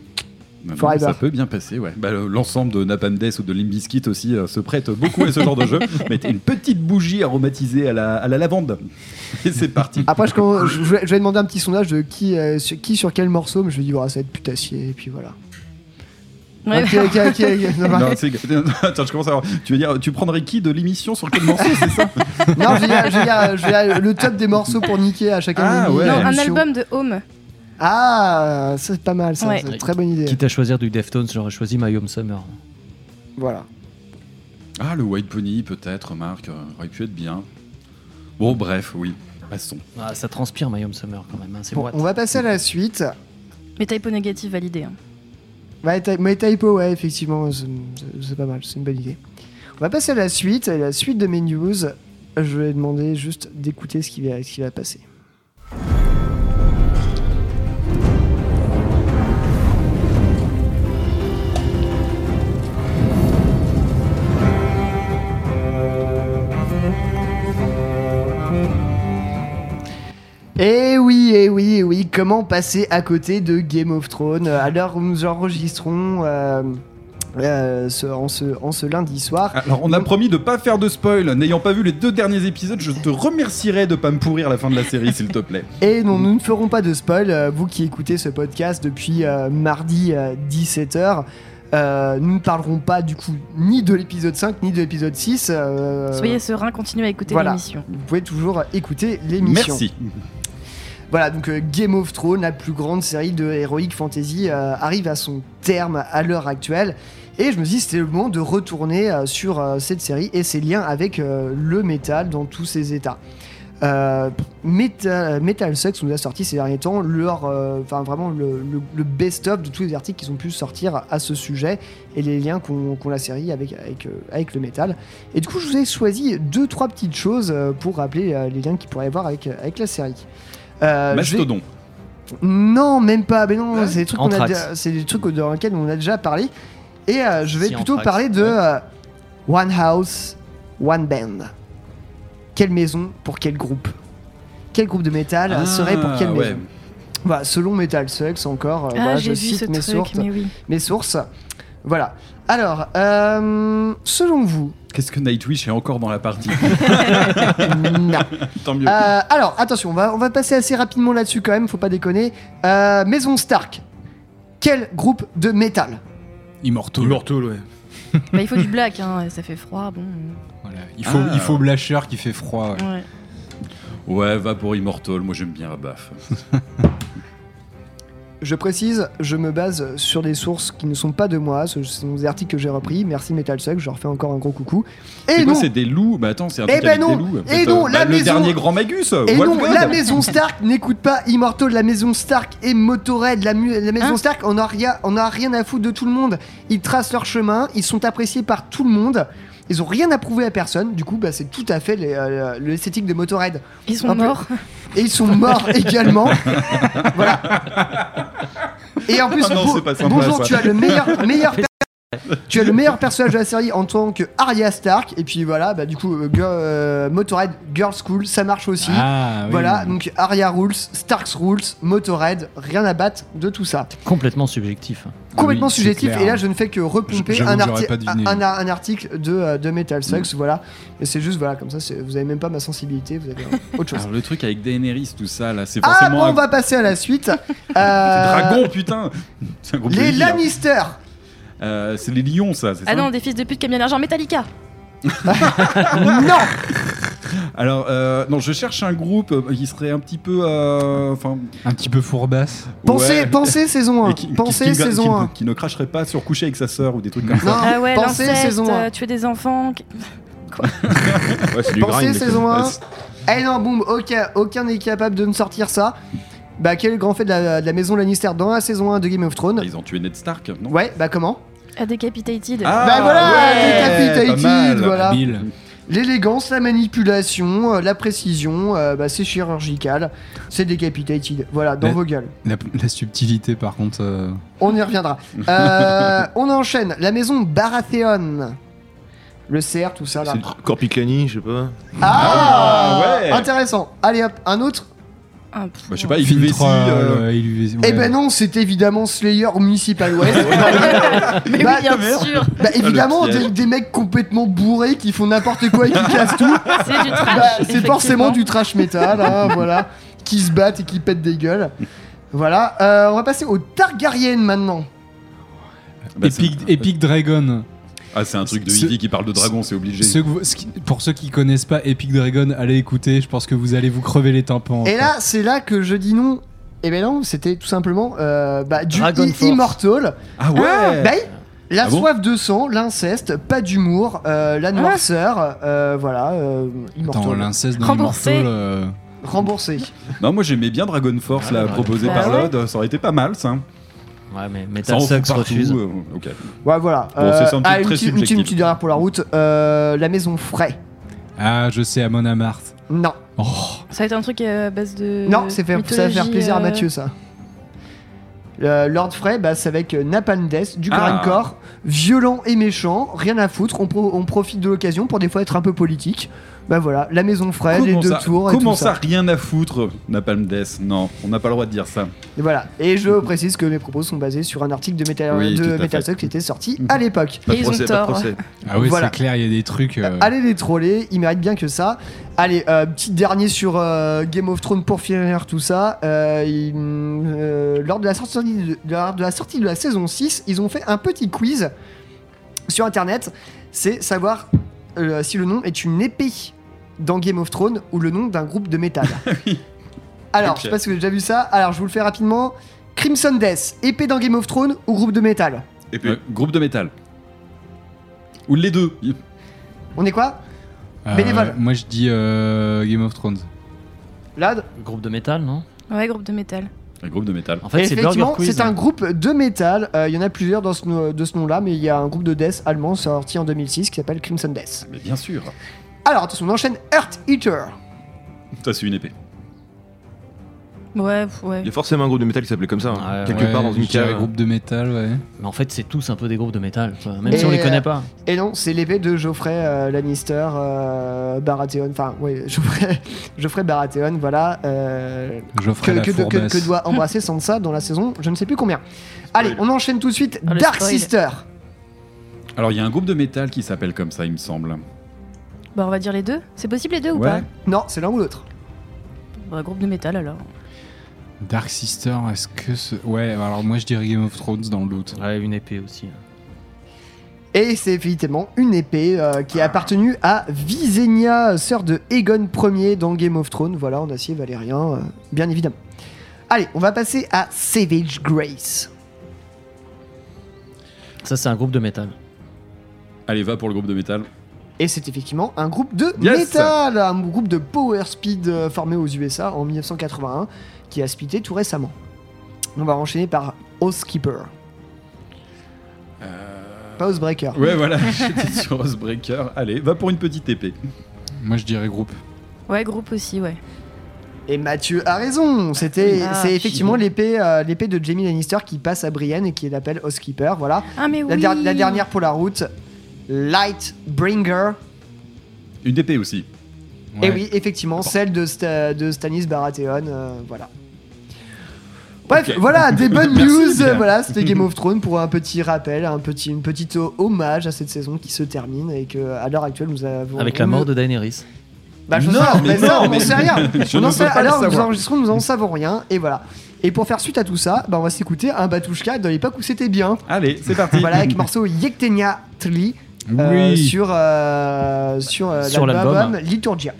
Speaker 3: Forever.
Speaker 1: Ça peut bien passer, ouais. Bah, le- L'ensemble de Napalm Death ou de Limp Bizkit aussi euh, se prête beaucoup à ce genre de jeu. Mettez une petite bougie aromatisée à la, à la lavande. Et c'est parti.
Speaker 3: Après, je, commence- je, je vais, demander un petit sondage de qui, euh, sur, qui sur quel morceau, mais je vais dire, ah, ça va être putassier, et puis voilà.
Speaker 5: Ouais,
Speaker 3: Ok, ok, ok, ok. Non,
Speaker 1: Non, c'est- Attends, je commence à voir. Tu veux dire, tu prendrais qui de l'émission sur quel morceau, c'est ça?
Speaker 3: Non, je vais, dire, je, vais dire, je vais dire le top des morceaux pour niquer à chacun
Speaker 1: Ah,
Speaker 3: des
Speaker 1: ouais.
Speaker 5: Non, un album de Home.
Speaker 3: Ah, ça, c'est pas mal, ça.
Speaker 5: Ouais.
Speaker 3: c'est une très bonne idée.
Speaker 6: quitte à choisir du Deftones, j'aurais choisi My Home Summer.
Speaker 3: Voilà.
Speaker 1: Ah, le White Pony, peut-être, Marc, euh, aurait pu être bien. Bon, bref, oui. Passons.
Speaker 6: Ah, ça transpire My Home Summer quand même. hein, c'est
Speaker 3: Bon, on va passer à la suite.
Speaker 5: Mais typo négatif validé. hein.
Speaker 3: Ouais, ty- mais typo, ouais, effectivement, c'est pas mal, c'est une bonne idée. On va passer à la suite, et la suite de mes news. Je vais demander juste d'écouter ce qui va, ce qui va passer. Eh oui, eh oui, eh oui, comment passer à côté de Game of Thrones? À l'heure où nous enregistrons euh, euh, ce- en, ce, en ce lundi soir
Speaker 1: Alors, on a promis de pas faire de spoil. N'ayant pas vu les deux derniers épisodes, je te remercierai de pas me pourrir la fin de la série, s'il te plaît.
Speaker 3: Et non, nous ne ferons pas de spoil. euh, vous qui écoutez ce podcast depuis euh, mardi 17h, nous ne parlerons pas du coup ni de l'épisode 5 ni de l'épisode 6. euh,
Speaker 5: Soyez serein, continuez à écouter
Speaker 3: voilà.
Speaker 5: l'émission.
Speaker 3: Vous pouvez toujours écouter l'émission.
Speaker 1: Merci.
Speaker 3: Voilà, donc euh, Game of Thrones, la plus grande série de Heroic Fantasy, euh, arrive à son terme à l'heure actuelle. Et je me dit, c'était le moment de retourner euh, sur cette série et ses liens avec le métal dans tous ses états. Metal, Metal nous a sorti ces derniers temps leur, vraiment le, best-of de tous les articles qu'ils ont pu sortir à ce sujet et les liens qu'ont la série avec, avec, le métal. Et du coup, je vous ai choisi deux, trois petites choses pour rappeler les liens qu'il pourrait y avoir avec, avec la série. Euh, je vais-
Speaker 1: Mastodon.
Speaker 3: non, même pas. Mais non,
Speaker 1: Ouais.
Speaker 3: c'est des trucs qu'on a déjà- c'est des trucs dans lesquels on a déjà parlé. Et euh, je vais
Speaker 6: Si,
Speaker 3: plutôt
Speaker 6: Anthrax,
Speaker 3: parler de
Speaker 6: ouais.
Speaker 3: euh, One House, One Band. Quelle maison pour quel groupe? Quel groupe de métal
Speaker 1: Ah,
Speaker 3: serait pour quelle
Speaker 1: ouais.
Speaker 3: maison? Voilà, selon Metal Sucks encore. euh,
Speaker 5: Ah, j'ai
Speaker 3: je
Speaker 5: vu
Speaker 3: cite
Speaker 5: ce
Speaker 3: mes
Speaker 5: truc,
Speaker 3: sources.
Speaker 5: mais oui.
Speaker 3: Mes sources. Voilà. Alors, euh, selon vous,
Speaker 1: Qu'est-ce que Nightwish est encore dans la partie
Speaker 3: non.
Speaker 1: Tant mieux.
Speaker 3: Euh, alors, attention, on va, on va passer assez rapidement là-dessus quand même, faut pas déconner. Euh, Maison Stark. Quel groupe de métal?
Speaker 4: Immortal.
Speaker 11: Immortal, ouais.
Speaker 5: Bah, il faut du black, hein, ça fait froid. Bon.
Speaker 4: Voilà. Il faut,
Speaker 1: Ah.
Speaker 4: il faut Blasher qui fait froid. ouais.
Speaker 5: Ouais.
Speaker 1: Ouais, va pour Immortal. Moi, j'aime bien Abaf.
Speaker 3: Je précise, je me base sur des sources qui ne sont pas de moi, ce sont des articles que j'ai repris. Merci Metal Suck, je leur fais encore un gros coucou. Et non,
Speaker 1: c'est des loups? Bah attends, c'est un
Speaker 3: Eh
Speaker 1: truc
Speaker 3: ben
Speaker 1: avec
Speaker 3: non.
Speaker 1: des loups.
Speaker 3: Et non,
Speaker 1: euh,
Speaker 3: la
Speaker 1: bah, le
Speaker 3: maison-
Speaker 1: dernier grand Magus
Speaker 3: et
Speaker 1: What
Speaker 3: non,
Speaker 1: God
Speaker 3: la maison Stark n'écoute pas Immortal, la maison Stark et Motorhead, la, mu- la maison
Speaker 5: Hein
Speaker 3: Stark, on a rien, on a rien à foutre de tout le monde. Ils tracent leur chemin, ils sont appréciés par tout le monde. Ils ont rien à prouver à personne, du coup, bah, c'est tout à fait les, euh, l'esthétique de Motorhead.
Speaker 5: Ils sont morts.
Speaker 3: Et ils sont morts également. voilà. Et en plus,
Speaker 1: Ah non,
Speaker 3: bon-
Speaker 1: c'est pas sympa,
Speaker 3: bonjour,
Speaker 1: ça.
Speaker 3: tu as le meilleur, meilleur Tu as le meilleur personnage de la série en tant que Arya Stark. Et puis voilà, bah, du coup, euh, Girl- euh, Motorhead Girls School, ça marche aussi.
Speaker 4: Ah, oui.
Speaker 3: Voilà, donc Arya Rules, Starks Rules, Motorhead, rien à battre de tout ça.
Speaker 6: Complètement subjectif.
Speaker 3: Complètement
Speaker 4: Oui, c'est
Speaker 3: subjectif,
Speaker 4: clair.
Speaker 3: et là je ne fais que repomper
Speaker 4: J'avoue
Speaker 3: un,
Speaker 4: que j'aurais
Speaker 3: arti-
Speaker 4: pas deviné.
Speaker 3: un, un article de, euh, de Metal Sucks, voilà. Et c'est juste, voilà, comme ça, c'est- vous avez même pas ma sensibilité, vous avez euh, autre chose.
Speaker 1: Alors, le truc avec Daenerys, tout ça, là, c'est
Speaker 3: Ah,
Speaker 1: forcément
Speaker 3: bon,
Speaker 1: un
Speaker 3: on va passer à la suite. Euh,
Speaker 1: dragon, putain C'est un
Speaker 3: Les
Speaker 1: hein.
Speaker 3: Lannister
Speaker 1: Euh, C'est les lions, ça, c'est
Speaker 5: Ah
Speaker 1: ça
Speaker 5: non, des fils de pute qui aiment bien l'argent Metallica.
Speaker 3: Non
Speaker 1: Alors, euh, non, je cherche un groupe euh, qui serait un petit peu. euh, Enfin.
Speaker 4: Un petit peu fourbasse.
Speaker 3: Pensez,
Speaker 1: ouais.
Speaker 3: pensez saison 1.
Speaker 1: Et qui- qui-
Speaker 3: Pensez
Speaker 1: qui- qui-
Speaker 3: saison
Speaker 1: qui-
Speaker 3: 1.
Speaker 1: Qui ne cracherait pas sur coucher avec sa sœur ou des trucs comme
Speaker 3: Non,
Speaker 1: ça.
Speaker 5: Ah ouais,
Speaker 3: pensez
Speaker 5: l'inceste,
Speaker 3: saison 1.
Speaker 5: euh, tuer des enfants.
Speaker 11: Ouais, c'est du
Speaker 3: Pensez
Speaker 11: grind.
Speaker 3: saison
Speaker 11: quoi.
Speaker 3: 1.
Speaker 11: Ouais, c'est-
Speaker 3: Eh non, boum, aucun, aucun n'est capable de me sortir ça. Bah, quel est le grand fait de la, de la maison Lannister dans la saison 1 de Game of Thrones
Speaker 1: Ils ont tué Ned Stark, non?
Speaker 3: Ouais, bah comment?
Speaker 5: A Decapitated.
Speaker 1: Ah,
Speaker 3: Bah voilà,
Speaker 1: ouais,
Speaker 3: Decapitated, voilà.
Speaker 4: Bill.
Speaker 3: L'élégance, la manipulation, euh, la précision, euh, bah, c'est chirurgical, c'est Decapitated. Voilà, dans vos gueules.
Speaker 4: La, la subtilité, par contre. euh,
Speaker 3: On y reviendra. Euh, on enchaîne. La maison Baratheon. Le cerf, tout ça là.
Speaker 11: c'est Corpiclani, je sais pas.
Speaker 3: Ah,
Speaker 1: Ah, ouais.
Speaker 3: Intéressant. Allez hop, un autre.
Speaker 5: Ah,
Speaker 1: Bah, je sais pas, il euh,
Speaker 4: euh,
Speaker 3: Eh ben non, c'est évidemment Slayer ou Municipal West.
Speaker 5: Mais
Speaker 3: Bah,
Speaker 5: oui, bien sûr.
Speaker 3: bah évidemment,
Speaker 1: piège.
Speaker 3: des, des mecs complètement bourrés qui font n'importe quoi et qui cassent tout.
Speaker 5: C'est du trash.
Speaker 3: Bah, c'est forcément du trash metal, hein, voilà, qui se battent et qui pètent des gueules. Voilà, euh, on va passer au Targaryen maintenant.
Speaker 1: bah,
Speaker 4: Epic Dragon.
Speaker 1: Ah, c'est un truc de Ivy qui parle de dragon, c'est obligé.
Speaker 4: Ce qui- pour ceux qui connaissent pas Epic Dragon, allez écouter. Je pense que vous allez vous crever les tympans.
Speaker 3: Et là, c'est là que je dis non. Et ben non, c'était tout simplement euh, bah, du
Speaker 6: Dragon
Speaker 3: i-. Immortal.
Speaker 1: Ah ouais
Speaker 3: Bah, la
Speaker 1: Ah bon
Speaker 3: soif de sang, l'inceste, pas d'humour, euh, la noirceur, euh, voilà, euh,
Speaker 4: Attends,
Speaker 3: Immortal.
Speaker 4: l'inceste dans
Speaker 5: Remboursé.
Speaker 4: Immortal, euh,
Speaker 3: Remboursé.
Speaker 1: Non, moi j'aimais bien Dragon Force, là,
Speaker 6: Ah,
Speaker 1: proposé
Speaker 5: bah
Speaker 1: par
Speaker 5: ouais.
Speaker 1: Lod, ça aurait été pas mal, ça.
Speaker 6: Ouais, mais
Speaker 1: Ça
Speaker 6: Metal Sucks
Speaker 1: partout,
Speaker 6: refuse.
Speaker 1: euh, ok.
Speaker 3: Ouais, voilà.
Speaker 1: Bon, c'est somme toute
Speaker 3: ah, une
Speaker 1: très
Speaker 3: petite- une petite-
Speaker 1: subjectif.
Speaker 3: une petite dernière pour la route. Euh, la maison Fray.
Speaker 4: Ah, je sais, Amon Amarth.
Speaker 3: Non,
Speaker 4: Oh,
Speaker 5: Ça va être un truc euh, à base de.
Speaker 3: non, c'est fait, ça va faire
Speaker 5: mythologie,
Speaker 3: plaisir à
Speaker 5: euh,
Speaker 3: Mathieu, ça. Euh, Lord Frey, bah, c'est avec euh, Napalm Death, du corps
Speaker 1: Ah.
Speaker 3: à corps, violent et méchant, rien à foutre, on, pro- on profite de l'occasion pour des fois être un peu politique. Bah voilà, la maison Frey, les deux
Speaker 1: ça,
Speaker 3: tours et
Speaker 1: comment
Speaker 3: tout
Speaker 1: ça, rien à foutre, Napalm Death Non, on n'a pas le droit de dire ça.
Speaker 3: Et voilà. Et je précise que mes propos sont basés sur un article de Metal,
Speaker 1: Oui,
Speaker 3: de Metal qui était sorti à l'époque.
Speaker 11: Pas de
Speaker 5: Et ils ont
Speaker 11: procès, pas de
Speaker 5: tort.
Speaker 11: procès.
Speaker 4: Ah oui,
Speaker 3: Voilà.
Speaker 4: c'est clair, il y a des trucs. euh,
Speaker 3: Allez les troller, ils méritent bien que ça. Allez, euh, petit dernier sur euh, Game of Thrones pour finir tout ça. Euh, ils- euh, lors, de la sortie de, lors de la sortie de la saison 6, ils ont fait un petit quiz sur internet. C'est savoir euh, si le nom est une épée dans Game of Thrones ou le nom d'un groupe de métal. Alors, je sais pas si vous avez déjà vu ça. Alors, je vous le fais rapidement. Crimson Death, épée dans Game of Thrones ou groupe de métal?
Speaker 11: Puis,
Speaker 1: Euh, groupe de métal. Ou les deux.
Speaker 3: On est quoi?
Speaker 4: Euh,
Speaker 3: bénévole.
Speaker 4: Moi, je dis euh, Game of Thrones.
Speaker 3: Lad
Speaker 6: Groupe de métal, non?
Speaker 5: Ouais, groupe de métal.
Speaker 1: Un groupe de métal.
Speaker 6: En fait, c'est
Speaker 3: Effectivement, un groupe de métal. Euh, Il y en a plusieurs dans ce no- de ce nom-là, mais il y a un groupe de death allemand sorti en 2006 qui s'appelle Crimson Death.
Speaker 1: Mais bien sûr.
Speaker 3: Alors attention, on enchaîne Earth Eater.
Speaker 1: Ça, c'est une épée.
Speaker 5: Ouais, ouais.
Speaker 11: il y a forcément un groupe de métal qui s'appelait comme ça. hein.
Speaker 6: Ouais,
Speaker 11: Quelque
Speaker 4: Ouais,
Speaker 11: part dans une cave.
Speaker 4: groupe de métal, ouais.
Speaker 6: Mais en fait, c'est tous un peu des groupes de métal, quoi. même
Speaker 3: Et,
Speaker 6: si on les
Speaker 3: euh,
Speaker 6: connaît pas.
Speaker 3: Et non, c'est l'épée de Geoffrey euh, Lannister euh, Baratheon. Enfin, oui, Geoffrey, Geoffrey Baratheon, voilà. euh,
Speaker 4: Geoffrey
Speaker 3: que, que- que-
Speaker 4: fourbasse.
Speaker 3: que doit embrasser Sansa dans la saison, je ne sais plus combien. Allez, on enchaîne tout de suite.
Speaker 5: Le
Speaker 3: Dark
Speaker 5: spoil.
Speaker 3: Sister.
Speaker 1: Alors, il y a un groupe de métal qui s'appelle comme ça, il me semble.
Speaker 5: Bah, on va dire les deux. C'est possible les deux ou
Speaker 1: Ouais.
Speaker 5: pas
Speaker 3: Non, c'est l'un ou l'autre.
Speaker 5: Bah, groupe de métal alors.
Speaker 4: Dark Sister, est-ce que ce... Ouais, alors moi je dirais Game of Thrones dans le doute.
Speaker 6: Ouais, une épée aussi.
Speaker 3: Et c'est effectivement une épée euh, qui a appartenu à Visenya, sœur de Aegon Ier dans Game of Thrones. Voilà, en acier valérien, euh, bien évidemment. Allez, on va passer à Savage Grace.
Speaker 6: Ça, c'est un groupe de métal.
Speaker 1: Allez, va pour le groupe de métal.
Speaker 3: Et c'est effectivement un groupe de
Speaker 1: Yes
Speaker 3: métal, un groupe de power speed euh, formé aux USA en 1981 qui a splitté tout récemment. On va enchaîner par Housekeeper. Pas Housebreaker.
Speaker 1: Ouais, voilà, j'étais sur Housebreaker. Allez, va pour une petite épée.
Speaker 4: Moi je dirais groupe.
Speaker 5: Ouais, groupe aussi, ouais.
Speaker 3: Et Mathieu a raison. C'était,
Speaker 5: Ah.
Speaker 3: c'est effectivement l'épée, euh, l'épée de Jamie Lannister qui passe à Brienne et qui l'appelle Housekeeper. Voilà.
Speaker 5: Ah, mais
Speaker 3: La,
Speaker 5: oui.
Speaker 3: der- la dernière pour la route, Lightbringer.
Speaker 12: Une épée aussi.
Speaker 3: Et oui, effectivement, celle de, Sta- de Stannis Baratheon. euh, voilà. Bref, voilà, des bonnes
Speaker 12: Merci,
Speaker 3: news. Voilà, c'était Game of Thrones pour un petit rappel, un petit, une petite hommage à cette saison qui se termine et que à l'heure actuelle nous avons.
Speaker 6: Avec la mort de Daenerys.
Speaker 3: Bah, je
Speaker 12: Non,
Speaker 3: sais,
Speaker 12: mais
Speaker 3: mais
Speaker 12: non,
Speaker 3: on
Speaker 12: mais-
Speaker 3: n'en sait rien. On en sait, où nous enregistrons, nous n'en savons rien. Et voilà. Et pour faire suite à tout ça, bah, on va s'écouter un Batushka de l'époque où c'était bien.
Speaker 12: Allez, c'est parti.
Speaker 3: Voilà, avec le morceau Yektenia Tli
Speaker 4: Oui.
Speaker 3: sur, euh, sur, euh,
Speaker 6: Sur
Speaker 3: l'album. Liturgia.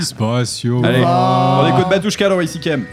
Speaker 4: Spatio.
Speaker 12: Allez,
Speaker 3: va.
Speaker 12: on écoute Batushka dans Icycam.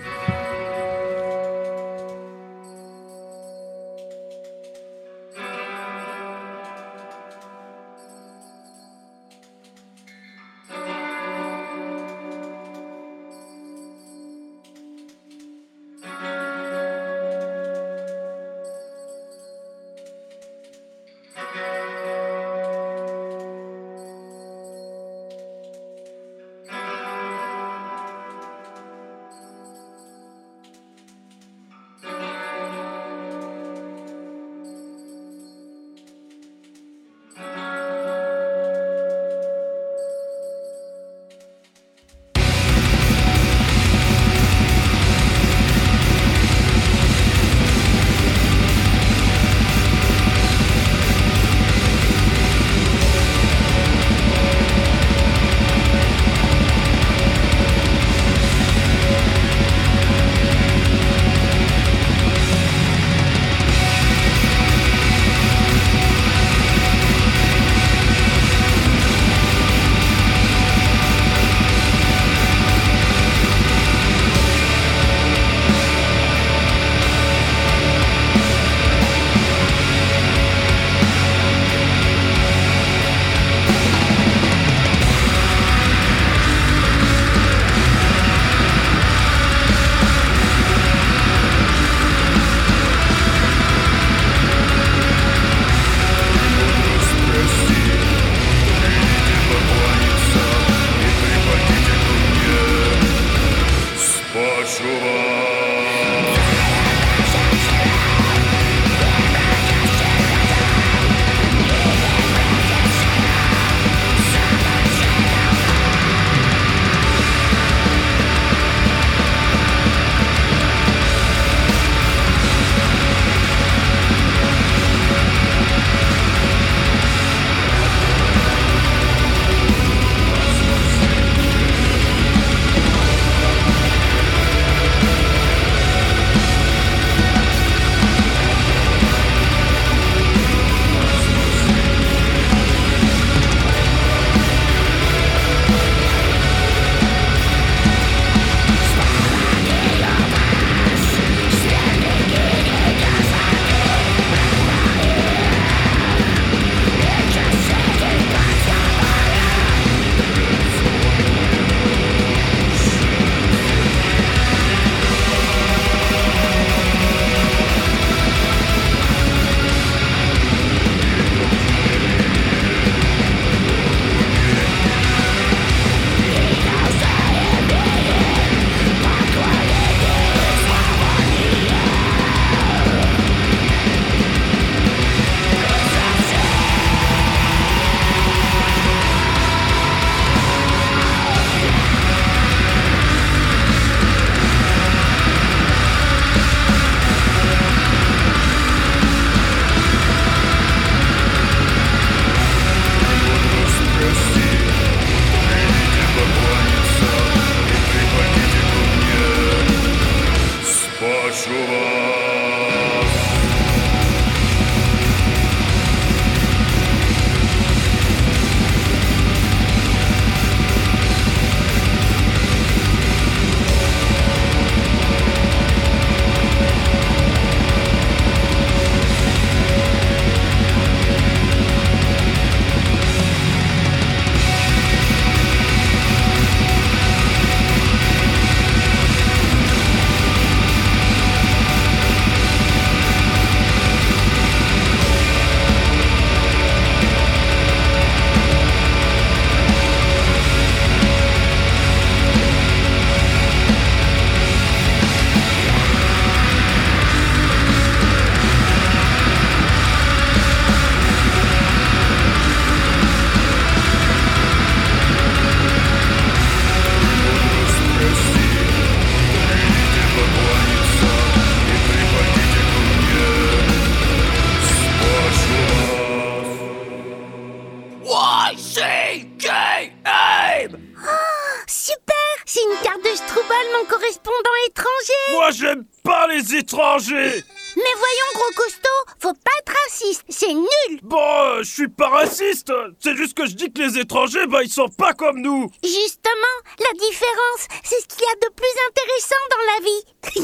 Speaker 7: Que je dis que les étrangers, bah, ils sont pas comme nous.
Speaker 13: Justement, la différence, c'est ce qu'il y a de plus intéressant dans la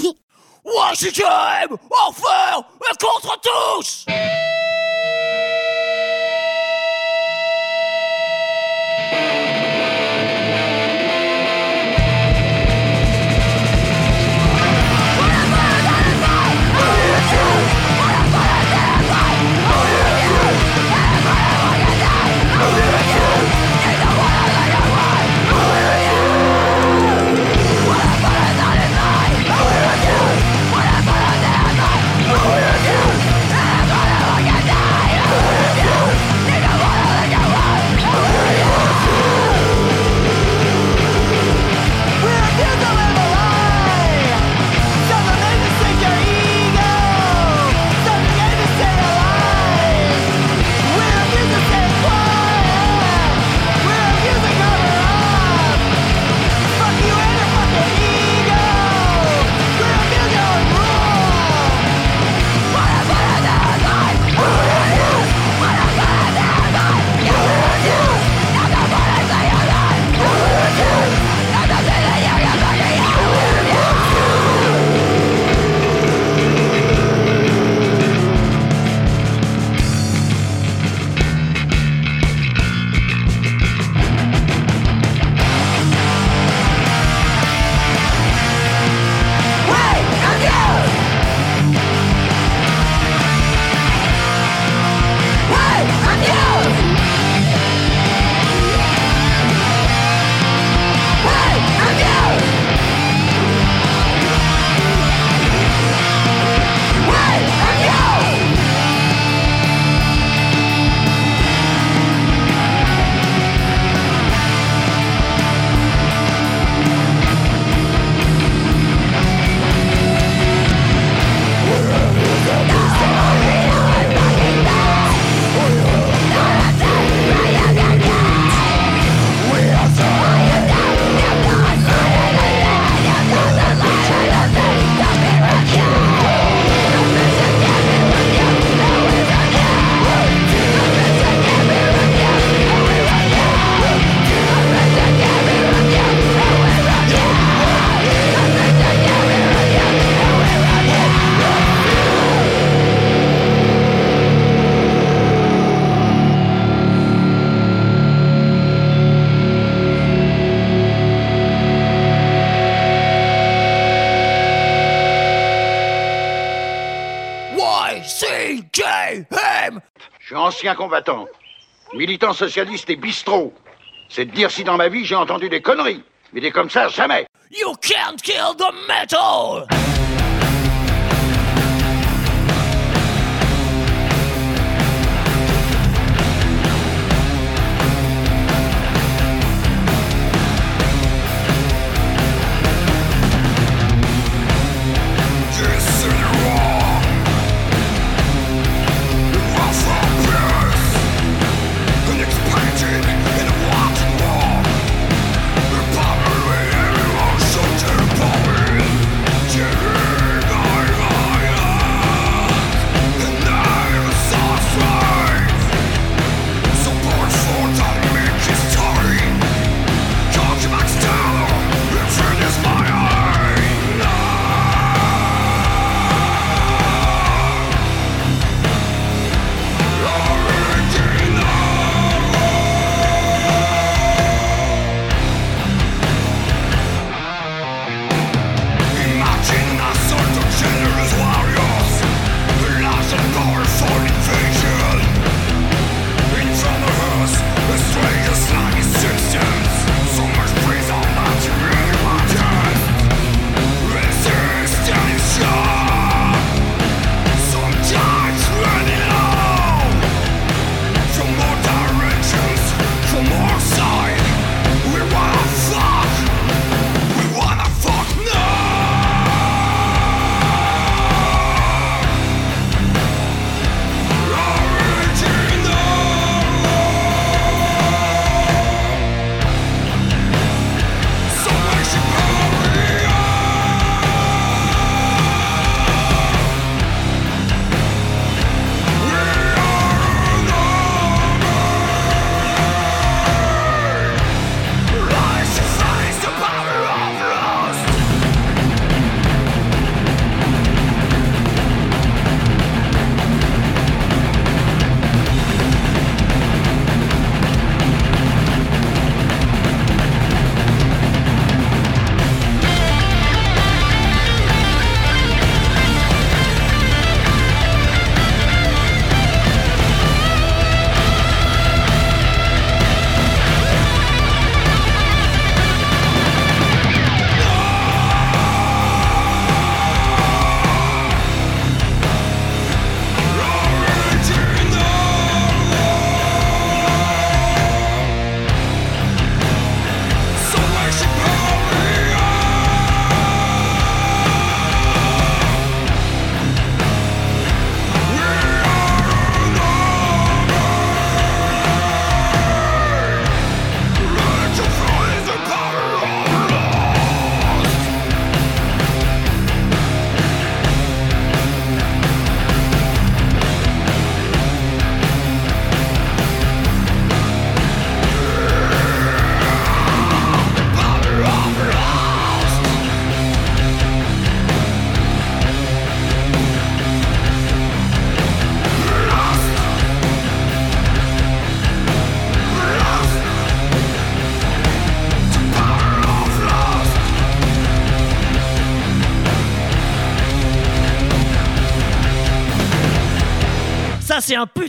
Speaker 13: vie.
Speaker 7: Washington Enfer et contre tous
Speaker 14: ancien combattant, militant socialiste et bistrot. C'est de dire si dans ma vie j'ai entendu des conneries. Mais des comme ça, jamais.
Speaker 7: You can't kill the metal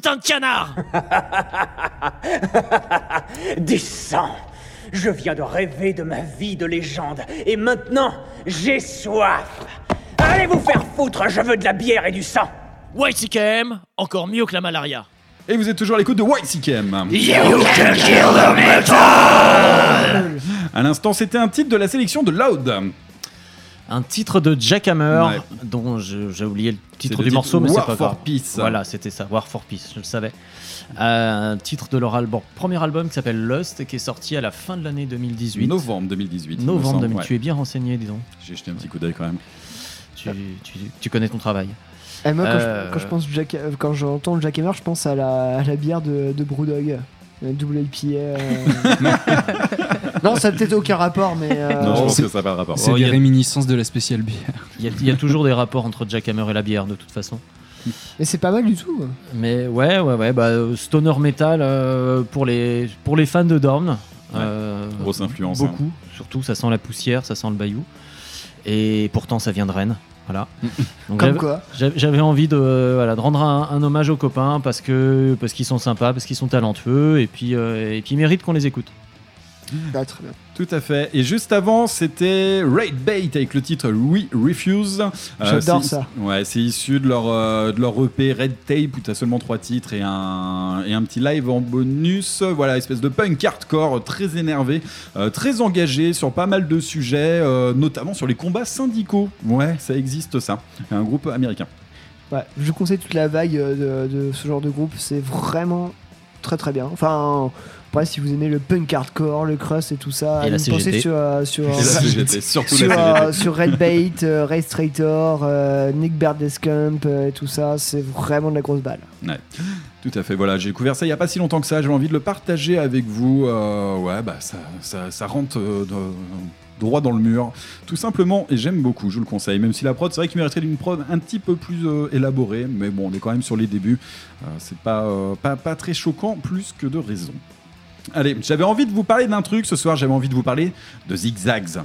Speaker 15: putain de canard
Speaker 16: Du sang Je viens de rêver de ma vie de légende, et maintenant, j'ai soif Allez vous faire foutre, je veux de la bière et du sang
Speaker 15: YCKM, encore mieux que la malaria.
Speaker 1: Et vous êtes toujours à l'écoute de YCKM.
Speaker 15: You can kill the metal
Speaker 1: À l'instant, c'était un titre de la sélection de Loud.
Speaker 6: Un titre de Jackhammer,
Speaker 1: Ouais.
Speaker 6: dont j'ai oublié le titre
Speaker 1: le
Speaker 6: du
Speaker 1: titre
Speaker 6: morceau, mais c'est
Speaker 1: War
Speaker 6: pas
Speaker 1: for
Speaker 6: grave.
Speaker 1: Peace.
Speaker 6: Voilà, c'était ça, War for Peace, je le savais. Euh, un titre de leur album, premier album qui s'appelle Lust et qui est sorti à la fin de l'année 2018.
Speaker 1: Novembre 2018. il me
Speaker 6: Novembre
Speaker 1: semble,
Speaker 6: 2018.
Speaker 1: ouais.
Speaker 6: Tu es bien renseigné, disons.
Speaker 1: J'ai jeté un petit coup d'œil quand même.
Speaker 6: Tu, tu- tu connais ton travail.
Speaker 3: Et moi, quand,
Speaker 6: Euh,
Speaker 3: je, quand je pense Jack, quand j'entends Jack Hammer, je pense à la, à la bière de, de Brewdog. Double IPA. euh. non, ça n'a peut-être aucun rapport, mais. euh,
Speaker 1: Non, je pense
Speaker 4: c'est-
Speaker 1: que ça n'a pas de rapport.
Speaker 4: C'est
Speaker 6: Oh,
Speaker 4: des
Speaker 6: il y a-
Speaker 4: réminiscences de la spéciale bière.
Speaker 6: Il y, a- il y a toujours des rapports entre Jackhammer et la bière, de toute façon.
Speaker 3: Mais c'est pas mal du tout.
Speaker 6: Mais ouais, ouais, ouais, bah, euh, stoner metal euh, pour, les, pour les fans de Dorn. euh,
Speaker 1: Grosse influence, hein.
Speaker 6: Beaucoup, surtout, ça sent la poussière, ça sent le bayou. Et pourtant, ça vient de Rennes. Voilà. Donc,
Speaker 3: Comme
Speaker 6: j'avais-
Speaker 3: quoi.
Speaker 6: j'avais- J'avais envie de, euh, voilà, de rendre un, un hommage aux copains parce que parce qu'ils sont sympas, parce qu'ils sont talentueux et puis, euh, et puis ils méritent qu'on les écoute.
Speaker 3: Ah, très bien.
Speaker 1: Tout à fait. Et juste avant, c'était Raid Bait avec le titre We Refuse. Euh,
Speaker 3: J'adore ça.
Speaker 1: Ouais, c'est issu de leur, euh, de leur EP Red Tape où tu as seulement trois titres et un, et un petit live en bonus. Voilà, espèce de punk hardcore très énervé, euh, très engagé sur pas mal de sujets, notamment sur les combats syndicaux. Ouais, ça existe ça. Un groupe américain.
Speaker 3: Ouais, je conseille toute la vague de, de ce genre de groupe, c'est vraiment très très bien. Enfin, après, si vous aimez le punk hardcore, le crust et tout ça,
Speaker 6: Et la
Speaker 3: allez pensez
Speaker 6: CGT.
Speaker 3: sur, euh, sur,
Speaker 1: Et la CGT, surtout
Speaker 3: sur,
Speaker 1: la CGT.
Speaker 3: euh, sur Red Bait, euh, Ray Strator, euh, Nick Berdescamp euh, et tout ça, c'est vraiment de la grosse balle.
Speaker 1: Ouais. Tout à fait, voilà, j'ai découvert ça il n'y a pas si longtemps que ça, j'ai envie de le partager avec vous. Euh, ouais, bah ça, ça, ça rentre euh, de- droit dans le mur, tout simplement, et j'aime beaucoup, je vous le conseille. Même si la prod, c'est vrai qu'il mériterait d'une prod un petit peu plus euh, élaborée, mais bon, on est quand même sur les débuts. Euh, c'est pas, euh, pas, pas très choquant, plus que de raison. Allez, j'avais envie de vous parler d'un truc ce soir, j'avais envie de vous parler de zigzags.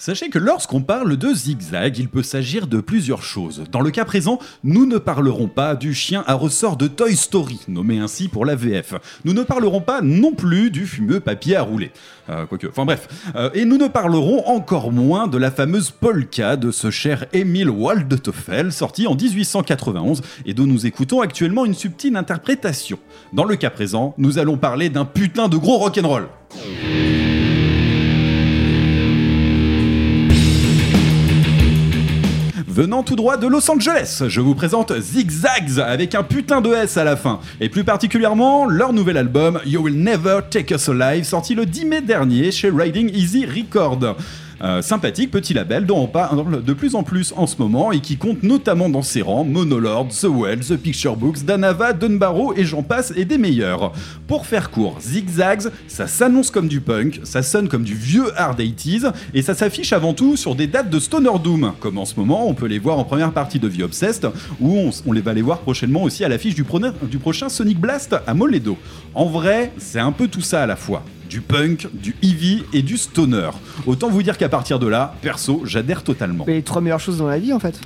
Speaker 1: Sachez que lorsqu'on parle de zigzag, il peut s'agir de plusieurs choses. Dans le cas présent, nous ne parlerons pas du chien à ressort de Toy Story, nommé ainsi pour la VF. Nous ne parlerons pas non plus du fumeux papier à rouler. Euh, quoique, enfin bref. Euh, et nous ne parlerons encore moins de la fameuse polka de ce cher Émile Waldteufel, sorti en 1891 et dont nous écoutons actuellement une subtile interprétation. Dans le cas présent, nous allons parler d'un putain de gros rock'n'roll. Venant tout droit de Los Angeles, je vous présente Zigzags avec un putain de S à la fin. Et plus particulièrement, leur nouvel album You Will Never Take Us Alive, sorti le 10 mai dernier chez Riding Easy Record. Euh, sympathique petit label dont on parle de plus en plus en ce moment et qui compte notamment dans ses rangs Monolord, The Well, The Picture Books, Danava, Dunbarrow et j'en passe et des meilleurs. Pour faire court, Zigzags, ça s'annonce comme du punk, ça sonne comme du vieux hard 80s et ça s'affiche avant tout sur des dates de Stoner Doom, comme en ce moment on peut les voir en première partie de The Obsessed ou on, les va les voir prochainement aussi à l'affiche du, du prochain Sonic Blast à Moledo. En vrai, c'est un peu tout ça à la fois du punk, du heavy et du stoner. Autant vous dire qu'à partir de là, perso, j'adhère totalement.
Speaker 3: Les trois meilleures choses dans la vie en fait.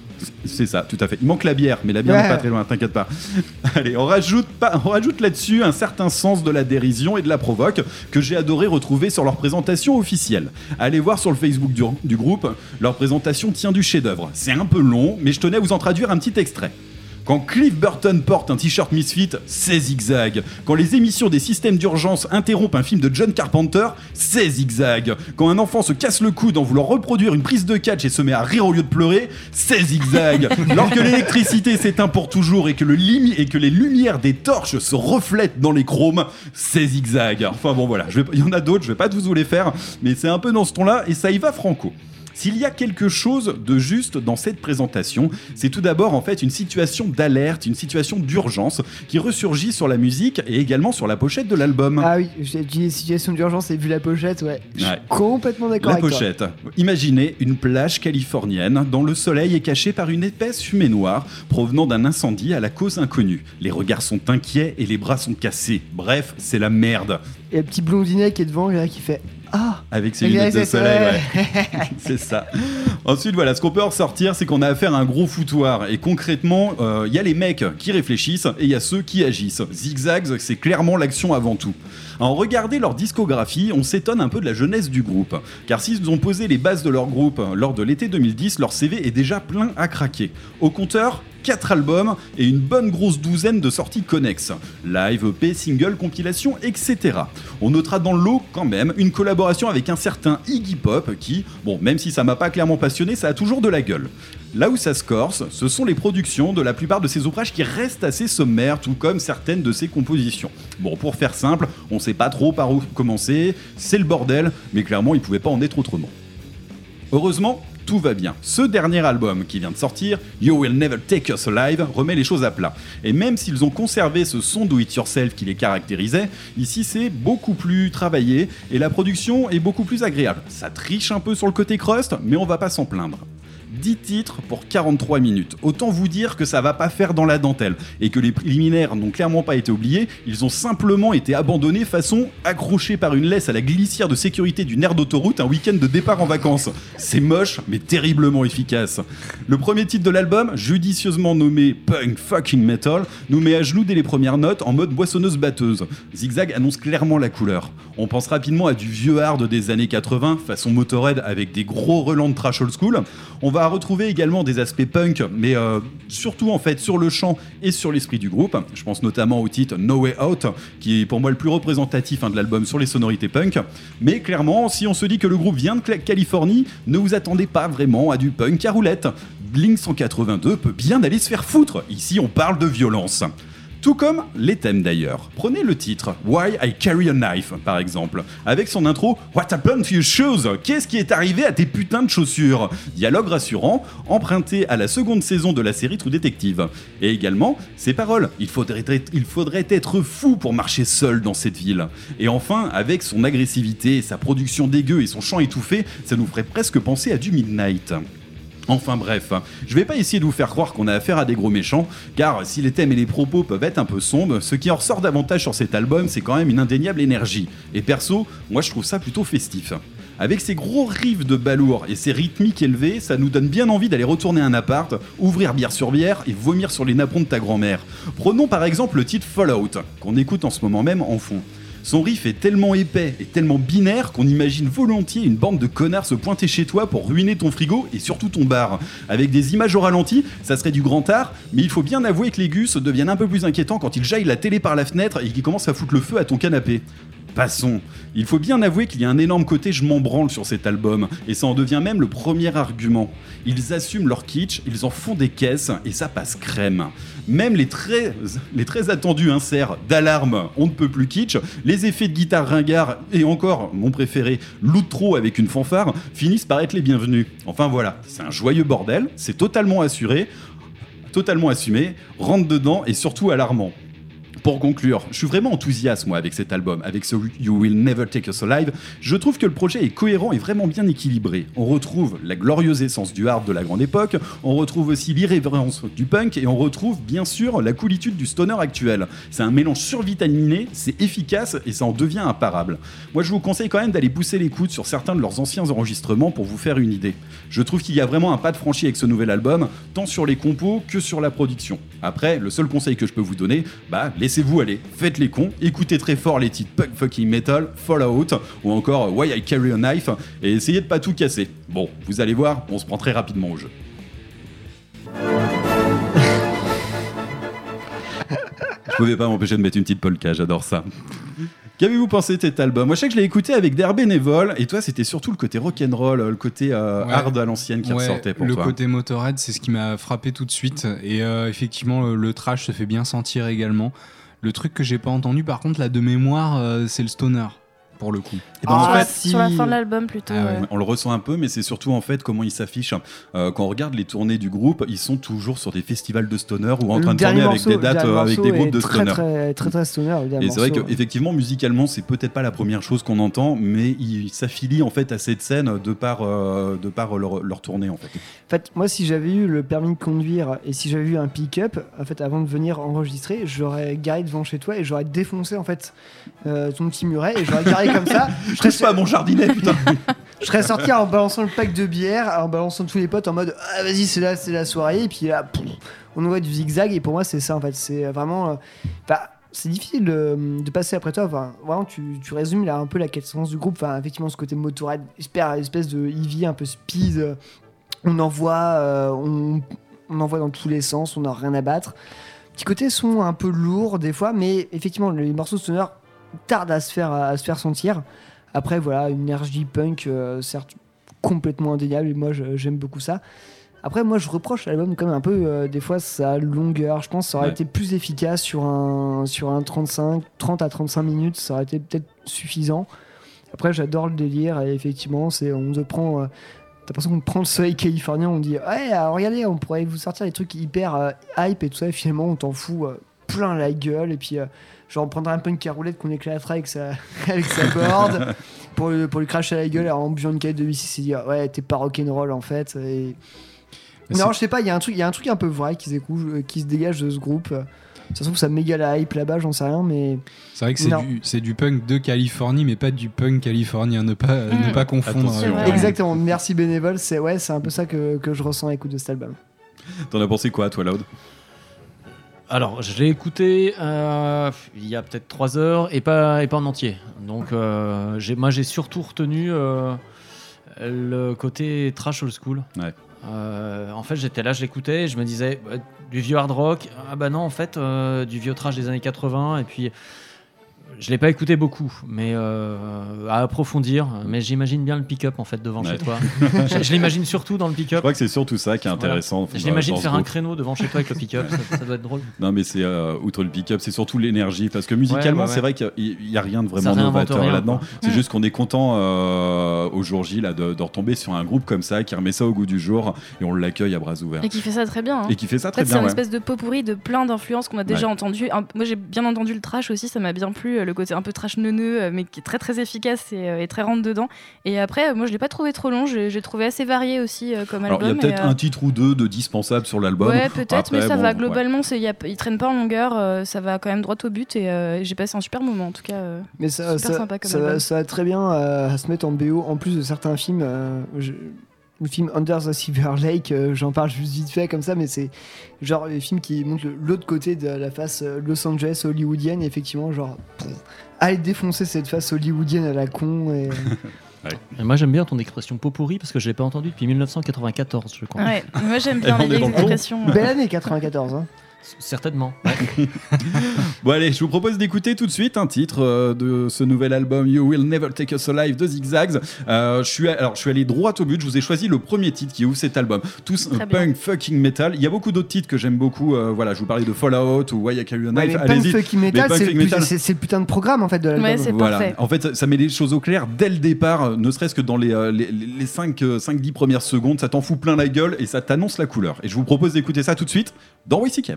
Speaker 1: C'est ça, tout à fait. Il manque la bière, mais la bière
Speaker 3: Ouais.
Speaker 1: n'est pas très loin, t'inquiète pas. Allez, on rajoute, pas, on rajoute là-dessus un certain sens de la dérision et de la provoque que j'ai adoré retrouver sur leur présentation officielle. Allez voir sur le Facebook du, du groupe, leur présentation tient du chef-d'œuvre. C'est un peu long, mais je tenais à vous en traduire un petit extrait. Quand Cliff Burton porte un t-shirt Misfit, c'est zigzag. Quand les émissions des systèmes d'urgence interrompent un film de John Carpenter, c'est zigzag. Quand un enfant se casse le coude en voulant reproduire une prise de catch et se met à rire au lieu de pleurer, c'est zigzag. Lorsque l'électricité s'éteint pour toujours et que, le limi- et que les lumières des torches se reflètent dans les chromes, c'est zigzag. Enfin bon voilà, il y en a d'autres, je vais pas tous vous les faire, mais c'est un peu dans ce ton-là et ça y va franco. S'il y a quelque chose de juste dans cette présentation, c'est tout d'abord en fait une situation d'alerte, une situation d'urgence qui ressurgit sur la musique et également sur la pochette de l'album.
Speaker 3: Ah oui, j'ai dit situation d'urgence et vu la pochette, ouais. Je suis
Speaker 1: Ouais.
Speaker 3: complètement d'accord
Speaker 1: La
Speaker 3: avec toi.
Speaker 1: pochette. Imaginez une plage californienne dont le soleil est caché par une épaisse fumée noire provenant d'un incendie à la cause inconnue. Les regards sont inquiets et les bras sont cassés. Bref, c'est la merde.
Speaker 3: Et le petit blondinet qui est devant, là, qui fait Ah
Speaker 1: Avec ses
Speaker 3: Et
Speaker 1: lunettes de soleil,
Speaker 3: ouais.
Speaker 1: c'est ça. Ensuite, voilà, ce qu'on peut en ressortir, c'est qu'on a affaire à un gros foutoir. Et concrètement, euh, il y a les mecs qui réfléchissent et il y a ceux qui agissent. Zigzags, c'est clairement l'action avant tout. En regarder leur discographie, on s'étonne un peu de la jeunesse du groupe. Car s'ils ont posé les bases de leur groupe lors de l'été 2010, leur CV est déjà plein à craquer. Au compteur, 4 albums et une bonne grosse douzaine de sorties connexes. Live, EP, single, compilation, etc. On notera dans le lot quand même une collaboration avec un certain Iggy Pop qui, bon, même si ça m'a pas clairement passionné, ça a toujours de la gueule. Là où ça se ce sont les productions de la plupart de ses ouvrages qui restent assez sommaires, tout comme certaines de ses compositions. Bon, pour faire simple, on sait pas trop par où commencer, c'est le bordel, mais clairement il pouvait pas en être autrement. Heureusement, tout va bien. Ce dernier album qui vient de sortir, You Will Never Take Us Alive, remet les choses à plat. Et même s'ils ont conservé ce son do it yourself qui les caractérisait, ici c'est beaucoup plus travaillé et la production est beaucoup plus agréable. Ça triche un peu sur le côté crust, mais on va pas s'en plaindre. 10 titres pour 43 minutes. Autant vous dire que ça va pas faire dans la dentelle et que les préliminaires n'ont clairement pas été oubliés, ils ont simplement été abandonnés façon accrochés par une laisse à la glissière de sécurité d'une aire d'autoroute un week-end de départ en vacances. C'est moche mais terriblement efficace. Le premier titre de l'album, judicieusement nommé Punk Fucking Metal, nous met à genoux dès les premières notes en mode boissonneuse batteuse. Zigzag annonce clairement la couleur. On pense rapidement à du vieux hard des années 80 façon Motorhead avec des gros relents de trash old school. On va retrouver également des aspects punk, mais euh, surtout en fait sur le chant et sur l'esprit du groupe. Je pense notamment au titre No Way Out, qui est pour moi le plus représentatif hein, de l'album sur les sonorités punk. Mais clairement, si on se dit que le groupe vient de Californie, ne vous attendez pas vraiment à du punk à roulette. Blink 182 peut bien aller se faire foutre. Ici, on parle de violence. Tout comme les thèmes d'ailleurs. Prenez le titre Why I Carry a Knife par exemple, avec son intro What happened to your shoes? Qu'est-ce qui est arrivé à tes putains de chaussures? Dialogue rassurant, emprunté à la seconde saison de la série True Detective. Et également, ses paroles Il faudrait, il faudrait être fou pour marcher seul dans cette ville. Et enfin, avec son agressivité, sa production dégueu et son chant étouffé, ça nous ferait presque penser à du Midnight. Enfin bref, je vais pas essayer de vous faire croire qu'on a affaire à des gros méchants, car si les thèmes et les propos peuvent être un peu sombres, ce qui en ressort davantage sur cet album, c'est quand même une indéniable énergie. Et perso, moi je trouve ça plutôt festif. Avec ses gros riffs de balourd et ses rythmiques élevées, ça nous donne bien envie d'aller retourner un appart, ouvrir bière sur bière et vomir sur les napperons de ta grand-mère. Prenons par exemple le titre Fallout, qu'on écoute en ce moment même en fond. Son riff est tellement épais et tellement binaire qu'on imagine volontiers une bande de connards se pointer chez toi pour ruiner ton frigo et surtout ton bar. Avec des images au ralenti, ça serait du grand art, mais il faut bien avouer que les gus deviennent un peu plus inquiétants quand ils jaillent la télé par la fenêtre et qu'ils commencent à foutre le feu à ton canapé. Passons. Il faut bien avouer qu'il y a un énorme côté je m'en branle sur cet album, et ça en devient même le premier argument. Ils assument leur kitsch, ils en font des caisses, et ça passe crème. Même les très, les très attendus inserts d'alarme, on ne peut plus kitsch, les effets de guitare ringard, et encore, mon préféré, l'outro avec une fanfare, finissent par être les bienvenus. Enfin voilà, c'est un joyeux bordel, c'est totalement assuré, totalement assumé, rentre dedans et surtout alarmant. Pour conclure, je suis vraiment enthousiaste moi avec cet album, avec ce You Will Never Take Us Alive. Je trouve que le projet est cohérent et vraiment bien équilibré. On retrouve la glorieuse essence du hard de la grande époque, on retrouve aussi l'irrévérence du punk et on retrouve bien sûr la coolitude du stoner actuel. C'est un mélange survitaminé, c'est efficace et ça en devient imparable. Moi je vous conseille quand même d'aller pousser l'écoute sur certains de leurs anciens enregistrements pour vous faire une idée. Je trouve qu'il y a vraiment un pas de franchi avec ce nouvel album, tant sur les compos que sur la production. Après, le seul conseil que je peux vous donner, bah laissez-vous aller, faites les cons, écoutez très fort les titres Punk Fucking Metal, Fallout ou encore Why I Carry a Knife et essayez de pas tout casser. Bon, vous allez voir, on se prend très rapidement au jeu. Je pouvais pas m'empêcher de mettre une petite polka, j'adore ça. Qu'avez-vous pensé de cet album? Moi, je sais que je l'ai écouté avec d'air bénévole, et toi, c'était surtout le côté rock'n'roll, le côté euh,
Speaker 4: Ouais.
Speaker 1: hard à l'ancienne qui
Speaker 4: Ouais,
Speaker 1: ressortait pour
Speaker 4: le
Speaker 1: toi.
Speaker 4: côté Motorhead, c'est ce qui m'a frappé tout de suite. Et euh, effectivement, le, le trash se fait bien sentir également. Le truc que j'ai pas entendu, par contre, là de mémoire, euh, c'est le stoner. Pour le coup.
Speaker 1: Et ben, en
Speaker 5: Ah, sur la fin de l'album plutôt.
Speaker 1: Ah ouais,
Speaker 5: ouais.
Speaker 1: On le ressent un peu, mais c'est surtout en fait comment ils s'affichent. Euh, quand on regarde les tournées du groupe, ils sont toujours sur des festivals de stoner ou en
Speaker 3: Le
Speaker 1: train de tourner avec des dates euh, avec des groupes de
Speaker 3: très,
Speaker 1: stoner.
Speaker 3: Très, très, très stoner.
Speaker 1: Et c'est vrai qu'effectivement, musicalement, c'est peut-être pas la première chose qu'on entend, mais ils s'affilient en fait à cette scène de par, euh, de par leur, leur tournée en fait.
Speaker 3: En fait, moi, si j'avais eu le permis de conduire et si j'avais eu un pick-up, en fait, avant de venir enregistrer, j'aurais garé devant chez toi et j'aurais défoncé en fait euh, ton petit muret et j'aurais garé comme ça. Je
Speaker 1: touche pas à mon jardinet, putain.
Speaker 3: je serais sorti en balançant le pack de bière, en balançant tous les potes en mode ah, vas-y, c'est là, c'est la soirée. Et puis là, pouf, on envoie du zigzag et pour moi, c'est ça en fait. C'est vraiment. euh, enfin, c'est difficile de, de passer après toi. Enfin, vraiment, tu, tu résumes là un peu la quintessence du groupe. Enfin, effectivement, ce côté motorhead, espère, espèce de Eevee un peu speed. euh, on envoie, euh, on, on envoie dans tous les sens, on n'a rien à battre. Petit côté son un peu lourd des fois, mais effectivement, les morceaux stoner tardent à se faire, à se faire sentir. Après, voilà, une énergie punk, euh, certes complètement indéniable, et moi j'aime beaucoup ça. Après, moi je reproche à l'album quand même un peu, euh, des fois, sa longueur. Je pense que ça aurait
Speaker 1: Ouais.
Speaker 3: été plus efficace sur un, sur un 35, 30 à 35 minutes, ça aurait été peut-être suffisant. Après, j'adore le délire, et effectivement, c'est on te prend. euh, T'as l'impression qu'on prend le soleil californien, on dit Ouais, alors, regardez, on pourrait vous sortir des trucs hyper euh, hype et tout ça, et finalement, on t'en fout euh, plein la gueule, et puis. euh, Genre, on prendrait un punk à roulette qu'on éclaterait avec sa, avec sa board pour, lui- pour lui cracher à la gueule en buvant une canette de whisky, c'est dire ouais, t'es pas rock'n'roll en fait. Et... Non, je sais pas, il y, a un truc- il y a un truc un peu vrai qui se, décou- qui se dégage de ce groupe. Ça se trouve, ça méga la hype là-bas, j'en sais rien, mais.
Speaker 4: C'est vrai que c'est du, c'est du punk de Californie, mais pas du punk californien. Ne pas,
Speaker 3: Mm.
Speaker 4: ne pas confondre.
Speaker 1: Attention.
Speaker 4: euh,
Speaker 3: Exactement, merci bénévole, c'est ouais, c'est un peu ça que, que je ressens à l'écoute de cet album.
Speaker 1: T'en as pensé quoi, toi, Loud?
Speaker 6: Alors, je l'ai écouté euh, il y a peut-être 3 heures et pas, et pas en entier. Donc, euh, j'ai- moi, j'ai surtout retenu euh, le côté trash old school. En fait, j'étais là, je l'écoutais et je me disais bah, du vieux hard rock. Ah bah non, en fait, du vieux trash des années 80. Et puis, je l'ai pas écouté beaucoup, mais euh, à approfondir. Mais j'imagine bien le pick-up en fait devant
Speaker 1: Ouais.
Speaker 6: chez toi. je je l'imagine surtout dans le
Speaker 1: Je
Speaker 6: pick-up.
Speaker 1: crois que c'est surtout ça qui est
Speaker 6: Voilà.
Speaker 1: intéressant.
Speaker 6: Je
Speaker 1: dans-
Speaker 6: l'imagine faire un créneau devant chez toi avec le pick-up, ça, ça doit être drôle.
Speaker 1: Non, mais c'est euh, outre le pick-up, c'est surtout l'énergie. Parce que musicalement,
Speaker 6: Ouais, ouais,
Speaker 1: c'est vrai qu'il n'y a rien de vraiment novateur là-dedans. C'est juste qu'on est content euh, au jour J là, de, de retomber sur un groupe comme ça qui remet ça au goût du jour et on l'accueille à bras ouverts.
Speaker 5: Et qui fait ça très bien. hein.
Speaker 1: Et qui fait ça
Speaker 5: En
Speaker 1: très
Speaker 5: fait,
Speaker 1: bien,
Speaker 5: C'est une espèce de pot pourri de plein d'influences qu'on a déjà
Speaker 1: Ouais.
Speaker 5: entendu. Moi, j'ai bien entendu le trash aussi, ça m'a bien plu. Euh, Le côté un peu trash neuneux, euh, mais qui est très très efficace et, euh, et très rentre dedans. Et après, moi, je l'ai pas trouvé trop long. J'ai trouvé assez varié aussi euh, comme
Speaker 1: Alors, il y a
Speaker 5: album.
Speaker 1: peut-être
Speaker 5: euh,
Speaker 1: un titre ou deux de dispensable sur l'album.
Speaker 5: Ouais, peut-être, mais ça
Speaker 1: bon,
Speaker 5: va
Speaker 1: ouais.
Speaker 5: globalement. y a- il traîne pas en longueur, euh, ça va quand même droit au but et euh, j'ai passé un super moment en tout cas.
Speaker 3: Mais ça,
Speaker 5: super
Speaker 3: ça,
Speaker 5: sympa comme
Speaker 3: ça,
Speaker 5: album.
Speaker 3: ça va très bien à se mettre en BO en plus de certains films. euh, je- le film Under the Silver Lake, euh, j'en parle juste vite fait comme ça, mais c'est genre les films qui montrent l'autre côté de la face euh, Los Angeles hollywoodienne. Et effectivement, genre, pff, allez défoncer cette face hollywoodienne à la con. Et,
Speaker 6: Et moi j'aime bien ton expression pot pourri parce que je l'ai pas entendu depuis 1994 je crois.
Speaker 5: Ouais, moi j'aime bien les expressions.
Speaker 3: Belle année 94. Hein.
Speaker 6: Certainement.
Speaker 1: Bon allez, je vous propose d'écouter tout de suite un titre euh, de ce nouvel album You Will Never Take Us Alive de Zigzags. Euh, je suis alors je suis allé droit au but. Je vous ai choisi le premier titre qui ouvre cet album. Tous euh, punk fucking metal. Il y a beaucoup d'autres titres que j'aime beaucoup. euh, voilà, je vous parlais de Fallout ou Why I Carry a
Speaker 3: Ouais,
Speaker 1: Knife. Allez-y.
Speaker 3: Fucking
Speaker 1: Mais
Speaker 3: Metal,
Speaker 1: Punk
Speaker 3: c'est
Speaker 1: Fucking
Speaker 3: le,
Speaker 1: Metal.
Speaker 3: plus- c'est- c'est le putain de programme en fait de l'album.
Speaker 5: Ouais, c'est
Speaker 1: Voilà.
Speaker 5: parfait.
Speaker 1: En fait, ça met les choses au clair dès le départ, ne serait-ce que dans les, euh, les, les 5-10 premières secondes, ça t'en fout plein la gueule et ça t'annonce la couleur. Et je vous propose d'écouter ça tout de suite dans WCK.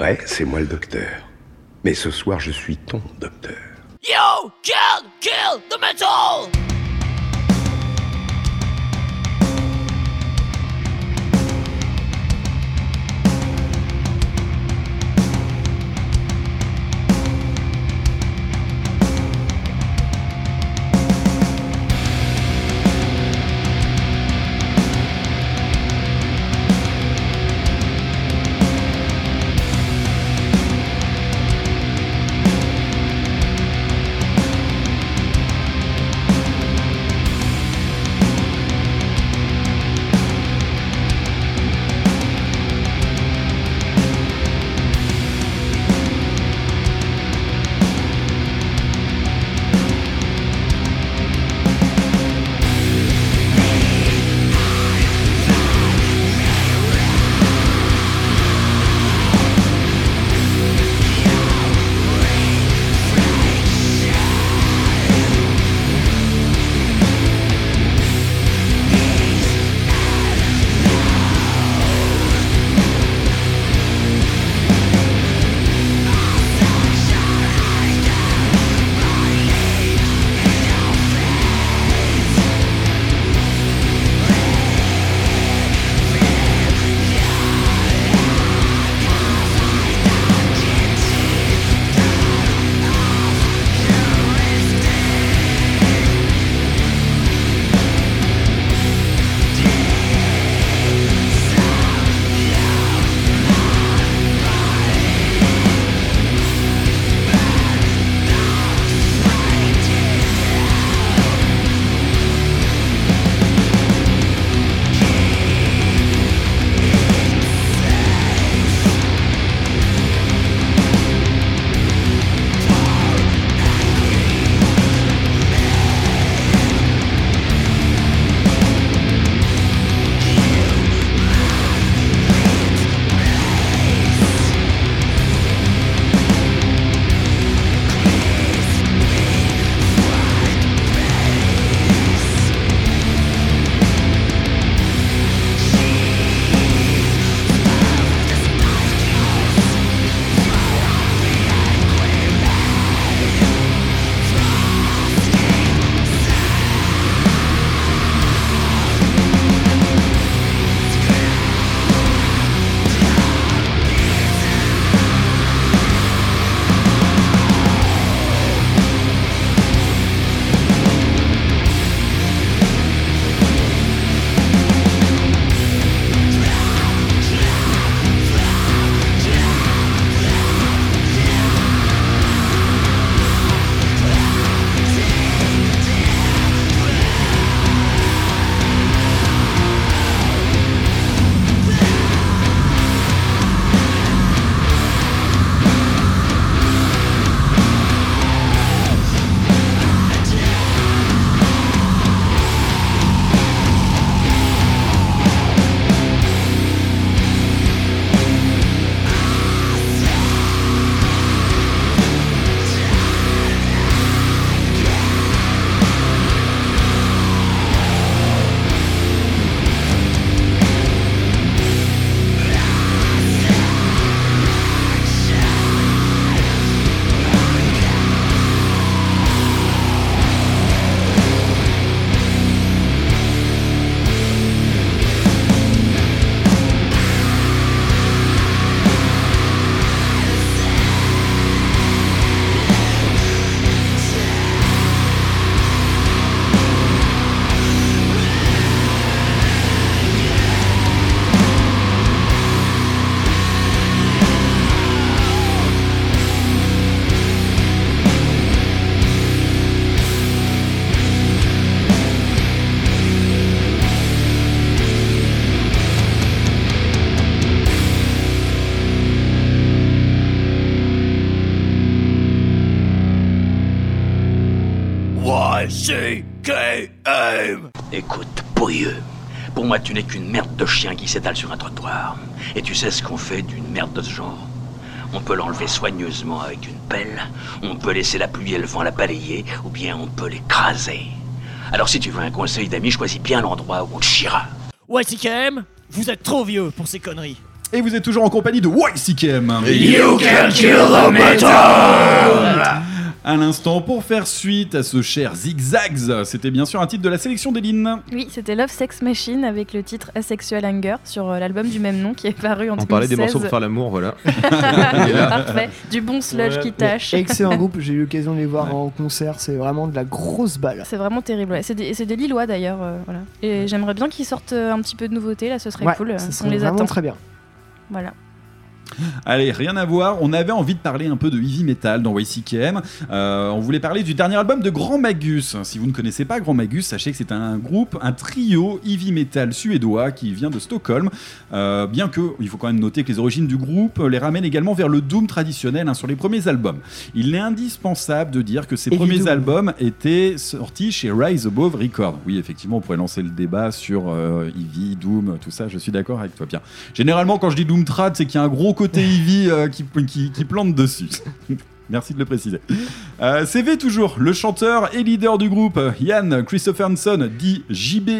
Speaker 15: Ouais, c'est moi le docteur. Mais ce soir, je suis ton docteur.
Speaker 8: Qu'une merde de chien qui s'étale sur un trottoir. Et tu sais ce qu'on fait d'une merde de ce genre? On peut l'enlever soigneusement avec une pelle, on peut laisser la pluie et le vent la balayer, ou bien on peut l'écraser. Alors si tu veux un conseil d'ami, choisis bien l'endroit où on te chiera.
Speaker 12: Ouais, CKM, vous êtes trop vieux pour ces conneries.
Speaker 1: Et vous êtes toujours en compagnie de YCKM.
Speaker 15: You can kill the metal
Speaker 1: À l'instant, pour faire suite à ce cher Zigzags, c'était bien sûr un titre de la sélection d'Eline.
Speaker 5: Oui, c'était Love Sex Machine avec le titre Asexual Anger sur euh, l'album du même nom qui est paru en 2016.
Speaker 11: On parlait des morceaux pour faire l'amour, voilà.
Speaker 5: Parfait. Du bon sludge qui tâche.
Speaker 3: Excellent groupe, j'ai eu l'occasion de les voir en concert, c'est vraiment de la grosse balle.
Speaker 5: C'est vraiment terrible. ouais. C'est des, Lillois d'ailleurs. euh, voilà. Et j'aimerais bien qu'ils sortent euh, un petit peu de nouveautés là, ce serait
Speaker 3: Ouais,
Speaker 5: cool.
Speaker 3: ça
Speaker 5: On les attend.
Speaker 3: très bien.
Speaker 5: Voilà.
Speaker 1: Allez, rien à voir. On avait envie de parler un peu de heavy metal dans YCKM. Euh, on voulait parler du dernier album de Grand Magus. Si vous ne connaissez pas Grand Magus, sachez que c'est un groupe, un trio heavy metal suédois qui vient de Stockholm. Euh, bien que, il faut quand même noter que les origines du groupe les ramènent également vers le doom traditionnel hein, sur les premiers albums. Il est indispensable de dire que ces premiers albums étaient sortis chez Rise Above Records. Oui, effectivement, on pourrait lancer le débat sur euh, heavy, doom, tout ça. Je suis d'accord avec toi, Pierre. Généralement, quand je dis doom trad, c'est qu'il y a un gros côté heavy euh, qui, qui, qui plante dessus. Merci de le préciser. Euh, CV toujours, le chanteur et leader du groupe, Yann Christopherson, dit JB.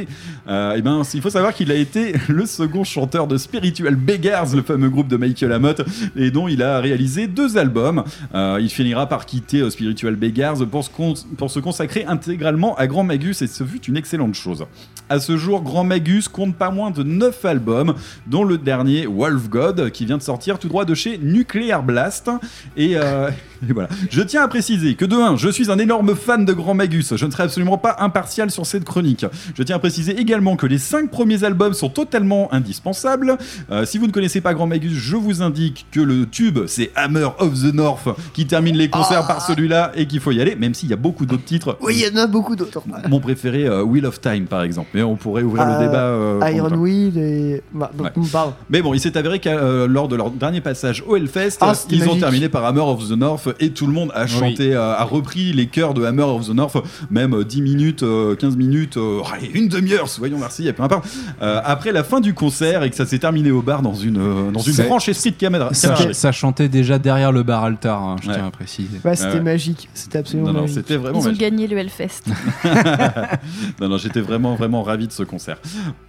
Speaker 1: Euh, eh ben, il faut savoir qu'il a été le second chanteur de Spiritual Beggars, le fameux groupe de Michael Amott, et dont il a réalisé deux albums. Euh, il finira par quitter euh, Spiritual Beggars pour se, consacrer intégralement à Grand Magus, et ce fut une excellente chose. À ce jour, Grand Magus compte pas moins de 9 albums, dont le dernier Wolf God, qui vient de sortir tout droit de chez Nuclear Blast. Et, euh, et voilà. Je tiens à préciser que de 1, je suis un énorme fan de Grand Magus. Je ne serai absolument pas impartial sur cette chronique. Je tiens à préciser également que les 5 premiers albums sont totalement indispensables. Euh, si vous ne connaissez pas Grand Magus, je vous indique que le tube, c'est Hammer of the North, qui termine les concerts par celui-là et qu'il faut y aller, même s'il y a beaucoup d'autres titres.
Speaker 3: Oui, il y en a beaucoup d'autres.
Speaker 1: Mon préféré, euh, Wheel of Time, par exemple. Mais on pourrait ouvrir le
Speaker 3: Euh,
Speaker 1: débat. euh,
Speaker 3: Iron Wheel et. Bah, donc,
Speaker 1: Ouais.
Speaker 3: pardon.
Speaker 1: mais bon, il s'est avéré que lors de leur dernier passage au Hellfest,
Speaker 3: Ah,
Speaker 1: ils ont terminé par Hammer of the North et tout le monde a chanté, euh, a repris les chœurs de Hammer of the North, même euh, 10 minutes, euh, 15 minutes, euh, allez, une demi-heure, soyons merci, peu importe. Euh, après la fin du concert et que ça s'est terminé au bar dans une, dans une esprit de caméra.
Speaker 4: Ça, ça chantait déjà derrière le bar altar, hein, je tiens à préciser.
Speaker 3: Ouais, c'était magique. C'était absolument
Speaker 1: Non, non,
Speaker 3: magique.
Speaker 1: c'était vraiment
Speaker 5: Ils ont gagné le Hellfest.
Speaker 1: non, non, j'étais vraiment, vraiment ravi de ce concert.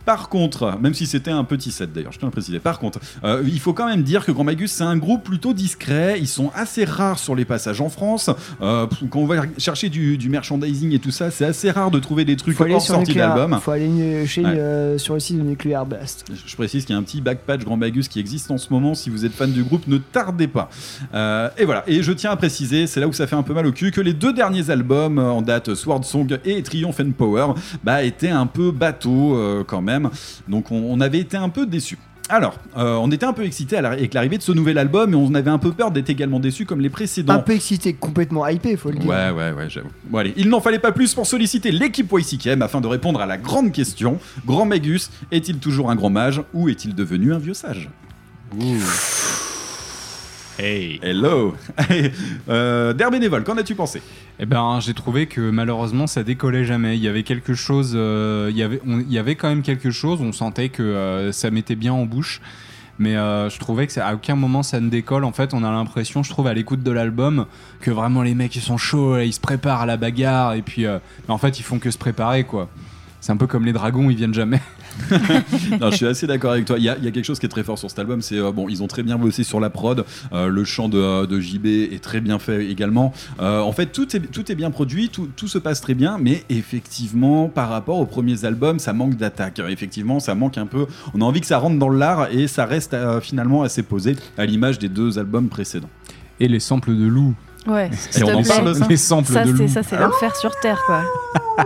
Speaker 1: Par contre, même si c'était un petit set d'ailleurs, je tiens à préciser. Par contre, euh, il faut quand même dire que Grand Magus, c'est un groupe plutôt discret. Ils sont assez rares sur les passages en France. Euh, quand on va chercher du, du merchandising et tout ça, c'est assez rare de trouver des trucs hors
Speaker 3: sur
Speaker 1: sortie d'album.
Speaker 3: Faut aller euh, chez,
Speaker 1: Ouais.
Speaker 3: euh, sur le site de Nuclear Blast.
Speaker 1: Je précise qu'il y a un petit backpatch Grand Magus qui existe en ce moment. Si vous êtes fan du groupe, ne tardez pas. Euh, et voilà. Et je tiens à préciser, c'est là où ça fait un peu mal au cul, que les deux derniers albums euh, en date, Sword Song et Triumph and Power, bah, étaient un peu bateaux euh, quand même. Donc on, on avait été un peu déçus. Alors, euh, on était un peu excités à la- avec l'arrivée de ce nouvel album, et on avait un peu peur d'être également déçus comme les précédents.
Speaker 3: Un peu excité, complètement hypé, faut le dire.
Speaker 1: Ouais, ouais, ouais, j'avoue. Bon, allez, il n'en fallait pas plus pour solliciter l'équipe YCKM afin de répondre à la grande question Grand Magus est-il toujours un grand mage ou est-il devenu un vieux sage? Hey Hello euh, Der Bénévole, qu'en as-tu pensé?
Speaker 4: Eh ben, j'ai trouvé que malheureusement ça décollait jamais. Il y avait quelque chose, euh, il, y avait, on- il y avait quand même quelque chose. On sentait que euh, ça mettait bien en bouche, mais euh, je trouvais que ça- à aucun moment ça ne décolle. En fait, on a l'impression, je trouve, à l'écoute de l'album, que vraiment les mecs ils sont chauds, ils se préparent à la bagarre, et puis, euh, mais en fait, ils font que se préparer, quoi. C'est un peu comme les dragons, ils viennent jamais.
Speaker 1: non, je suis assez d'accord avec toi. Il y, a, il y a quelque chose qui est très fort sur cet album. C'est euh, bon, ils ont très bien bossé sur la prod. Euh, le chant de, de JB est très bien fait également. Euh, en fait, tout est, tout est bien produit, tout, tout se passe très bien. Mais effectivement, par rapport aux premiers albums, ça manque d'attaque. Effectivement, ça manque un peu. On a envie que ça rentre dans l'art et ça reste finalement assez posé à l'image des deux albums précédents.
Speaker 4: Et les samples de loup.
Speaker 5: Ouais,
Speaker 1: Et on en parle ça
Speaker 4: Les samples
Speaker 5: ça,
Speaker 4: de
Speaker 5: c'est
Speaker 4: loup.
Speaker 5: ça, c'est l'enfer sur terre, quoi.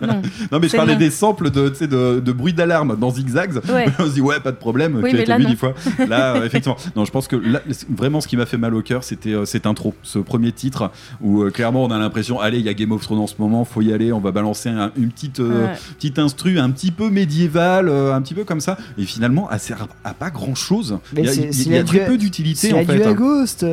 Speaker 5: non.
Speaker 1: Non, mais je
Speaker 5: C'est
Speaker 1: parlais
Speaker 5: non.
Speaker 1: des samples de, tu sais, de, de bruit d'alarme dans Zigzags.
Speaker 5: Ouais.
Speaker 1: on se dit, ouais, pas de problème,
Speaker 5: Oui,
Speaker 1: qui a
Speaker 5: mais
Speaker 1: été
Speaker 5: là,
Speaker 1: vu dix fois. Là, euh, effectivement. Non, je pense que là, vraiment, ce qui m'a fait mal au cœur, c'était euh, cette intro, ce premier titre, où euh, clairement, on a l'impression, allez, il y a Game of Thrones en ce moment, faut y aller, on va balancer un- une petite, euh,
Speaker 5: Ouais.
Speaker 1: petite instru un petit peu médiévale, euh, un petit peu comme ça. Et finalement, elle sert à pas grand chose. Il y a,
Speaker 3: c'est-
Speaker 1: y a-
Speaker 3: c'est
Speaker 1: il y a
Speaker 3: la
Speaker 1: très
Speaker 3: du-
Speaker 1: peu d'utilité,
Speaker 3: C'est
Speaker 1: en fait.
Speaker 3: du
Speaker 1: hein.
Speaker 3: Ghost,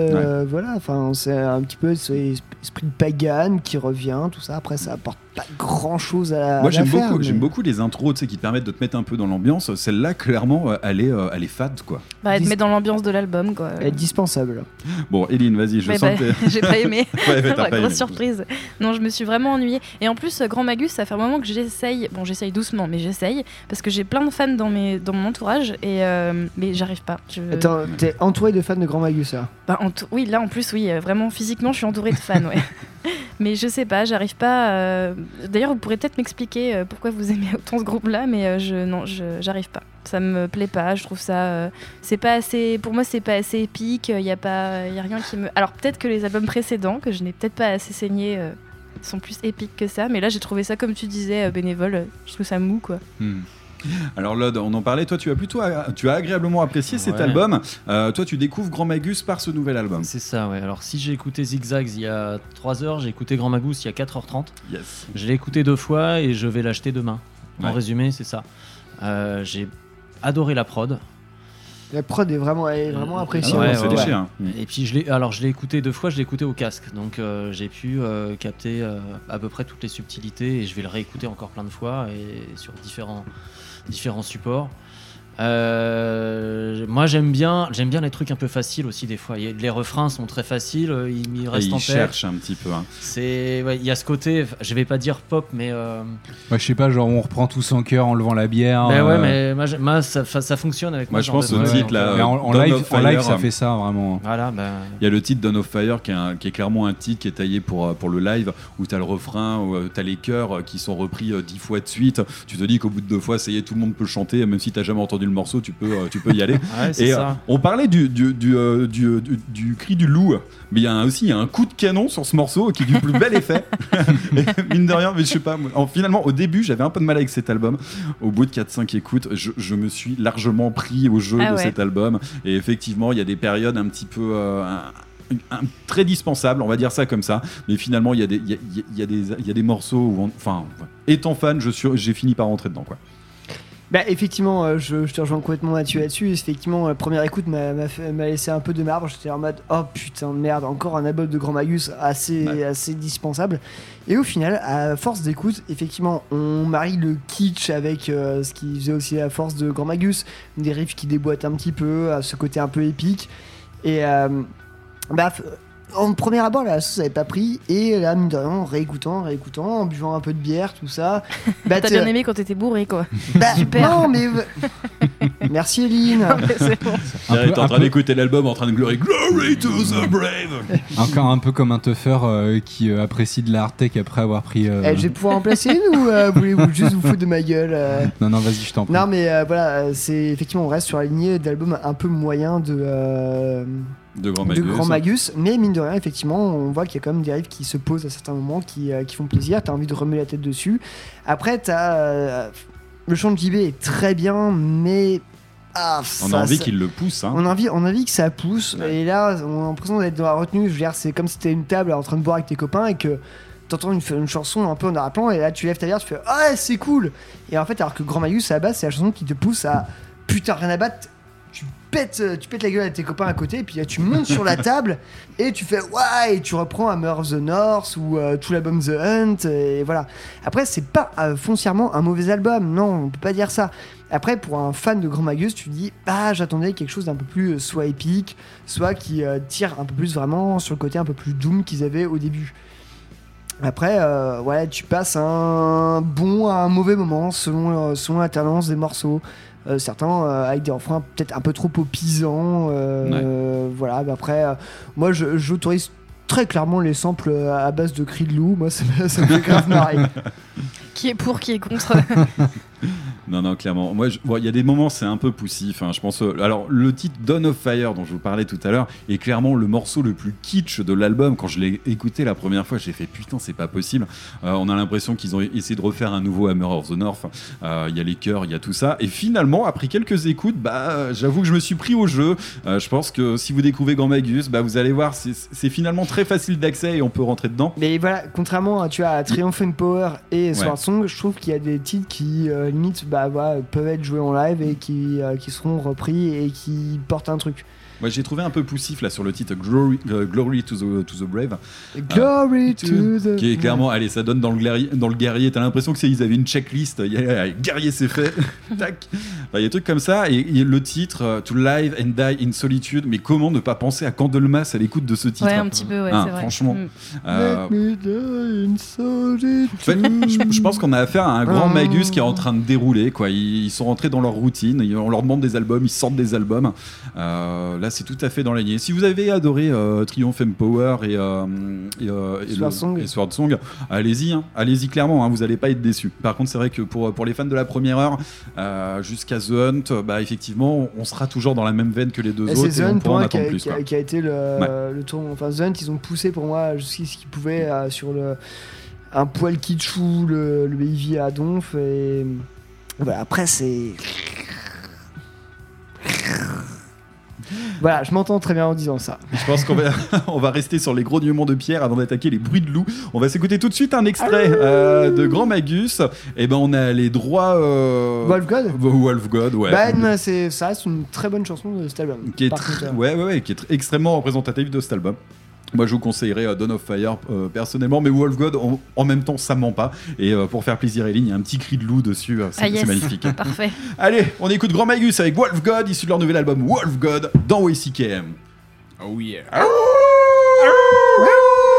Speaker 3: voilà. Enfin, c'est un petit peu ce esprit de pagan qui revient, tout ça. Après, ça apporte pas grand chose à
Speaker 1: Moi j'aime beaucoup,
Speaker 3: mais-
Speaker 1: j'aime beaucoup les intros tu sais, qui te permettent de te mettre un peu dans l'ambiance. Celle-là, clairement, euh, elle est, euh, elle est fade quoi.
Speaker 5: Bah, elle te met dans l'ambiance de l'album, quoi.
Speaker 3: Elle est dispensable.
Speaker 1: Bon, Eline, vas-y, je sens
Speaker 5: bah,
Speaker 1: que
Speaker 5: j'ai pas aimé.
Speaker 1: Ouais,
Speaker 5: La
Speaker 1: pas
Speaker 5: grosse
Speaker 1: aimé.
Speaker 5: surprise. Non, je me suis vraiment ennuyée. Et en plus, euh, Grand Magus, ça fait un moment que j'essaye. Bon, j'essaye doucement, mais j'essaye parce que j'ai plein de fans dans mes dans mon entourage et euh, mais j'arrive pas. Je-
Speaker 3: Attends, t'es entouré de fans de Grand Magus, là?
Speaker 5: Bah, oui, là en plus, oui, vraiment physiquement, je suis entourée de fans, ouais. Mais je sais pas, j'arrive pas. euh, D'ailleurs, vous pourrez peut-être m'expliquer euh, pourquoi vous aimez autant ce groupe-là, mais euh, je non, j'arrive pas. Ça me plaît pas. Je trouve ça, c'est pas assez. Pour moi, c'est pas assez épique. Il y a pas, y a rien qui me. Alors peut-être que les albums précédents, que je n'ai peut-être pas assez saigné. sont plus épiques que ça, mais là j'ai trouvé ça comme tu disais bénévole, je trouve ça mou quoi.
Speaker 1: Hmm. Alors Lod, on en parlait, toi tu as plutôt tu as agréablement apprécié cet
Speaker 6: Ouais.
Speaker 1: album. Euh, toi tu découvres Grand Magus par ce nouvel album.
Speaker 6: C'est ça, ouais. Alors, si j'ai écouté Zigzags il y a 3 heures, j'ai écouté Grand Magus il y a 4h30.
Speaker 1: Yes.
Speaker 6: Je l'ai écouté deux fois et je vais l'acheter demain. En
Speaker 1: Ouais.
Speaker 6: résumé, c'est ça. Euh, j'ai adoré la prod.
Speaker 3: La prod est vraiment, est vraiment
Speaker 1: Ah
Speaker 3: impressionnante.
Speaker 6: Ouais,
Speaker 1: hein.
Speaker 6: Et puis je l'ai, alors je l'ai écouté deux fois, je l'ai écouté au casque, donc euh, j'ai pu euh, capter euh, à peu près toutes les subtilités et je vais le réécouter encore plein de fois et sur différents différents supports. Euh, moi j'aime bien, j'aime bien les trucs un peu faciles aussi des fois. Les refrains sont très faciles, euh, ils restent
Speaker 1: il
Speaker 6: en tête.
Speaker 1: cherche un petit peu. hein.
Speaker 6: C'est, ouais, il y a ce côté, je vais pas dire pop, mais euh,
Speaker 4: Ouais, je sais pas, genre on reprend tous en cœur en levant la bière.
Speaker 6: ben ouais,
Speaker 4: euh,
Speaker 6: mais moi, ça, fonctionne avec
Speaker 1: Moi,
Speaker 6: moi.
Speaker 1: je pense au titre là.
Speaker 4: Mais en, live, en live, ça fait ça vraiment.
Speaker 6: Voilà, ben,
Speaker 1: Il y a le titre Dawn of Fire qui est, un- qui est clairement un titre qui est taillé pour, pour le live où tu as le refrain, où tu as les chœurs qui sont repris dix fois de suite. Tu te dis qu'au bout de deux fois, ça y est, tout le monde peut chanter, même si tu jamais entendu le morceau, tu peux, euh, tu peux y aller.
Speaker 6: Ouais,
Speaker 1: Et
Speaker 6: ça.
Speaker 1: euh, on parlait du, du, du, euh, du- du- du cri du loup, mais il y a un- aussi il y a un coup de canon sur ce morceau qui est du plus bel effet. Et mine de rien, mais je sais pas, en- finalement, au début, j'avais un peu de mal avec cet album. Au bout de 4-5 écoutes, je, je me suis largement pris au jeu
Speaker 5: Ah
Speaker 1: de
Speaker 5: ouais.
Speaker 1: cet album. Et effectivement, il y a des périodes un petit peu. euh, un- un- très dispensable, on va dire ça comme ça. Mais finalement, il y a des, il y a, y a des, il y a des morceaux où, on- enfin, étant fan, je suis, j'ai fini par rentrer dedans, quoi.
Speaker 3: Bah, effectivement, euh, je, je te rejoins complètement Mathieu là-dessus. Effectivement, la première écoute m'a m'a fait- m'a laissé un peu de marbre. J'étais en mode oh putain de merde, encore un album de Grand Magus assez, assez dispensable. Et au final, à force d'écoute, effectivement, on marie le kitsch avec euh, ce qui faisait aussi la force de Grand Magus, des riffs qui déboîtent un petit peu, à ce côté un peu épique. Et euh, bah, en premier abord, la sauce avait pas pris. Et là, mine de rien, en réécoutant, réécoutant, en buvant un peu de bière, tout ça. bah,
Speaker 5: T'as bien aimé quand t'étais bourré quoi.
Speaker 3: bah,
Speaker 5: Super.
Speaker 3: Non, mais. Merci Eline.
Speaker 4: Peu-
Speaker 1: en train d'écouter l'album en train de glory Glory to the brave.
Speaker 4: Encore un peu comme un tougher euh, qui euh, apprécie de la hard tech après avoir pris. euh,
Speaker 3: Eh, je vais pouvoir en placer une ou euh, voulez-vous juste vous foutre de ma gueule euh
Speaker 4: Non, non, vas-y, je t'en prie.
Speaker 3: Non, mais euh, voilà, euh, c'est effectivement, on reste sur la lignée d'albums un peu moyens de, euh,
Speaker 1: De Grand
Speaker 3: de
Speaker 1: Magus.
Speaker 3: Grand Magus. Mais mine de rien, effectivement, on voit qu'il y a quand même des riffs qui se posent à certains moments, qui, euh, qui font plaisir. T'as envie de remuer la tête dessus. Après, t'as. euh, le chant de JB est très bien, mais. Ah,
Speaker 1: On a envie qu'il le pousse. Hein.
Speaker 3: On a envie, on a envie que ça pousse. Et là, on a l'impression d'être dans la retenue. Je veux dire, c'est comme si t'étais une table en train de boire avec tes copains et que t'entends une, une chanson un peu en arrière-plan et là tu lèves ta bière, tu fais Ah, c'est cool. Et en fait, alors que Grand Magus, à la base, c'est la chanson qui te pousse à putain, rien à battre. Tu pètes, euh, tu pètes la gueule à tes copains à côté, et puis là, tu montes sur la table et tu fais ouais, et tu reprends Hammer of the North ou euh, tout l'album The Hunt, et voilà. Après, c'est pas euh, foncièrement un mauvais album, non, on peut pas dire ça. Après, pour un fan de Grand Magus, tu te dis ah, j'attendais quelque chose d'un peu plus euh, soit épique, soit qui euh, tire un peu plus vraiment sur le côté un peu plus doom qu'ils avaient au début. Après, euh, ouais, tu passes un bon à un mauvais moment selon, euh, selon l'alternance des morceaux. Euh, certains euh, avec des refrains peut-être un peu trop popisants. euh, voilà, mais après, moi je- j'autorise très clairement les samples à base de cris de loup. Moi ça me fait grave marrer.
Speaker 5: Qui est pour, qui est contre
Speaker 1: Non, non, clairement. Moi, bon, il y a des moments, c'est un peu poussif. hein, je pense. euh, alors, le titre Dawn of Fire, dont je vous parlais tout à l'heure, est clairement le morceau le plus kitsch de l'album. Quand je l'ai écouté la première fois, j'ai fait putain, c'est pas possible. Euh, on a l'impression qu'ils ont essayé de refaire un nouveau Hammer of the North. Euh, Il y a les chœurs, il y a tout ça. Et finalement, après quelques écoutes, bah, j'avoue que je me suis pris au jeu. Euh, je pense que si vous découvrez Gambagus, bah, vous allez voir, c'est c'est finalement très facile d'accès et on peut rentrer dedans.
Speaker 3: Mais voilà, contrairement à, tu vois, à Triumph and Power et Sword
Speaker 1: Ouais.
Speaker 3: Je trouve qu'il y a des titres qui, euh, limite, bah, peuvent être joués en live et euh, qui seront repris et qui portent un truc.
Speaker 1: Moi j'ai trouvé un peu poussif là sur le titre Glory, euh, Glory to, the, to the Brave.
Speaker 3: Glory to the.
Speaker 1: Qui est clairement, allez, ça donne dans le guerrier. Dans le guerrier, t'as l'impression que c'est ils avaient une checklist. Il y a- guerrier c'est fait. Tac. Enfin, Il y a des trucs comme ça. Et, et le titre euh, To Live and Die in Solitude. Mais comment ne pas penser à Candlemas à l'écoute de ce titre?
Speaker 5: Ouais, un petit peu, ouais,
Speaker 1: Hein,
Speaker 5: c'est vrai.
Speaker 1: Franchement.
Speaker 5: Mm.
Speaker 1: Euh,
Speaker 3: Let me die in solitude.
Speaker 1: en fait, je, je pense qu'on a affaire à un grand
Speaker 3: Ah.
Speaker 1: Magus qui est en train de dérouler. Quoi. Ils, ils sont rentrés dans leur routine. ils- On leur demande des albums, ils sortent des albums. Euh, là, c'est tout à fait dans la lignée. Si vous avez adoré euh, Triumph Empower et, euh, et, euh, et
Speaker 3: Sword
Speaker 1: le-
Speaker 3: Song.
Speaker 1: et Sword Song, allez-y. hein. Allez-y clairement. hein, vous n'allez pas être déçus. Par contre, c'est vrai que pour, pour les fans de la première heure euh, jusqu'à The Hunt, bah, effectivement, on sera toujours dans la même veine que les deux
Speaker 3: Et
Speaker 1: autres.
Speaker 3: c'est The Hunt pour moi qui a,
Speaker 1: plus.
Speaker 3: qui a-
Speaker 1: quoi.
Speaker 3: qui a été le,
Speaker 1: Ouais.
Speaker 3: le tour. Enfin, The Hunt, ils ont poussé pour moi jusqu'à ce qu'ils pouvaient euh, sur le un poil kitschou, le, le baby à donf et voilà, après c'est voilà, je m'entends très bien en disant ça.
Speaker 1: Je pense qu'on va, on va rester sur les grognements de pierre avant d'attaquer les bruits de loup. On va s'écouter tout de suite un extrait euh, de Grand Magus. Et ben on a les droits. Euh...
Speaker 3: Wolf God
Speaker 1: Wolf God, ouais.
Speaker 3: Ben, c'est ça reste une très bonne chanson de cet album.
Speaker 1: qui est,
Speaker 3: Par
Speaker 1: très-
Speaker 3: contre, euh,
Speaker 1: ouais, ouais, ouais, qui est tr- extrêmement représentatif de cet album. Moi, je vous conseillerais euh, Dawn of Fire euh, personnellement, mais Wolf God en, en même temps, ça ment pas. Et euh, pour faire plaisir à Eline, il y a un petit cri de loup dessus. euh, c'est
Speaker 5: Ah, yes.
Speaker 1: c'est magnifique.
Speaker 5: Parfait.
Speaker 1: Allez, on écoute Grand Magus avec Wolf God, issu de leur nouvel album Wolf God dans WCKM.
Speaker 4: Oh yeah.
Speaker 15: Wolf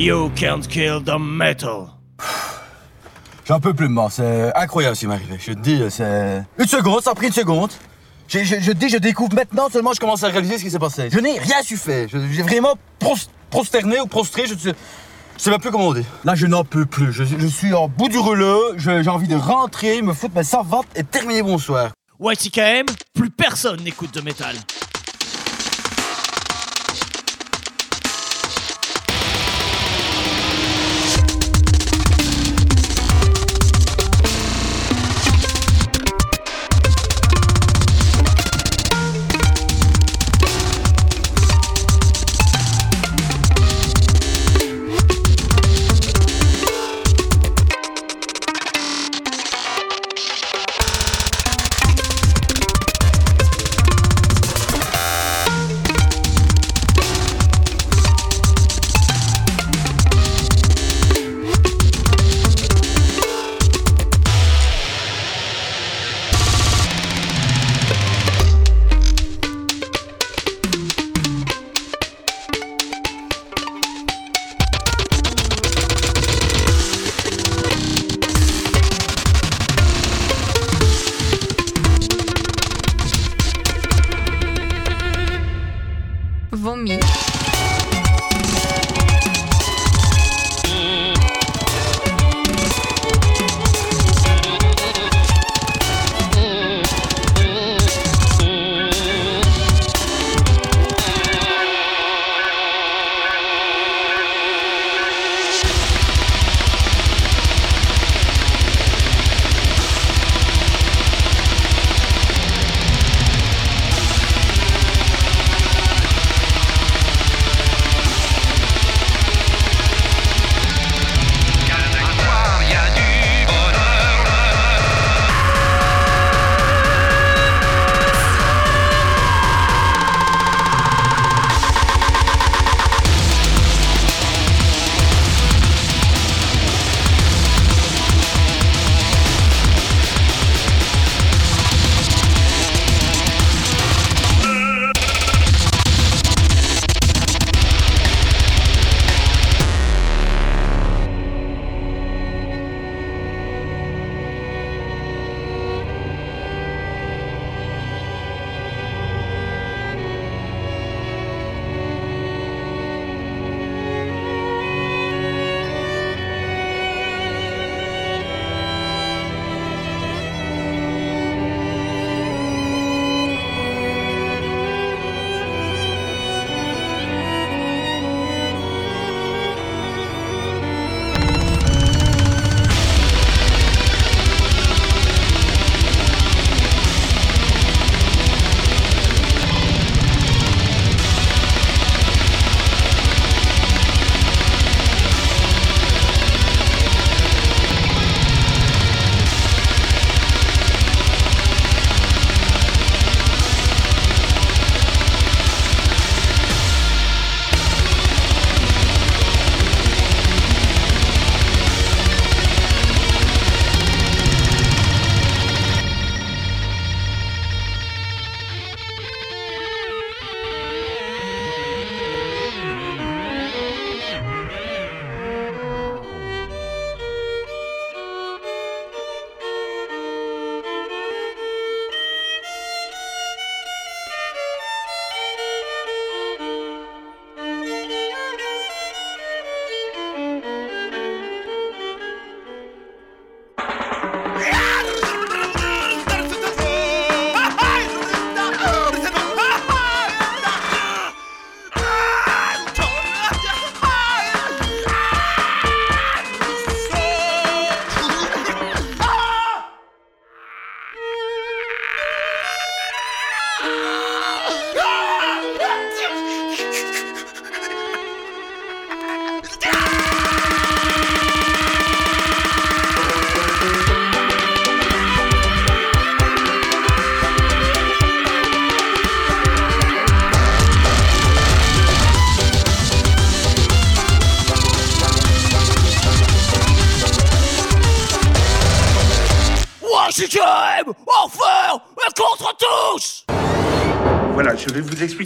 Speaker 15: You can't kill the metal.
Speaker 17: J'en peux plus de mort, c'est incroyable ce qui m'est arrivé. Je te dis, c'est. Une seconde, ça a pris une seconde. Je, je, je te dis, je découvre maintenant seulement, je commence à réaliser ce qui s'est passé. Je n'ai rien su faire. J'ai vraiment pros- prosterné ou prostré, je ne sais, je sais même plus comment on dit. Là, je n'en peux plus. Je, je suis en bout du rouleau, j'ai envie de rentrer, me foutre mes savates et terminer bonsoir.
Speaker 15: YCKM, plus personne n'écoute de métal.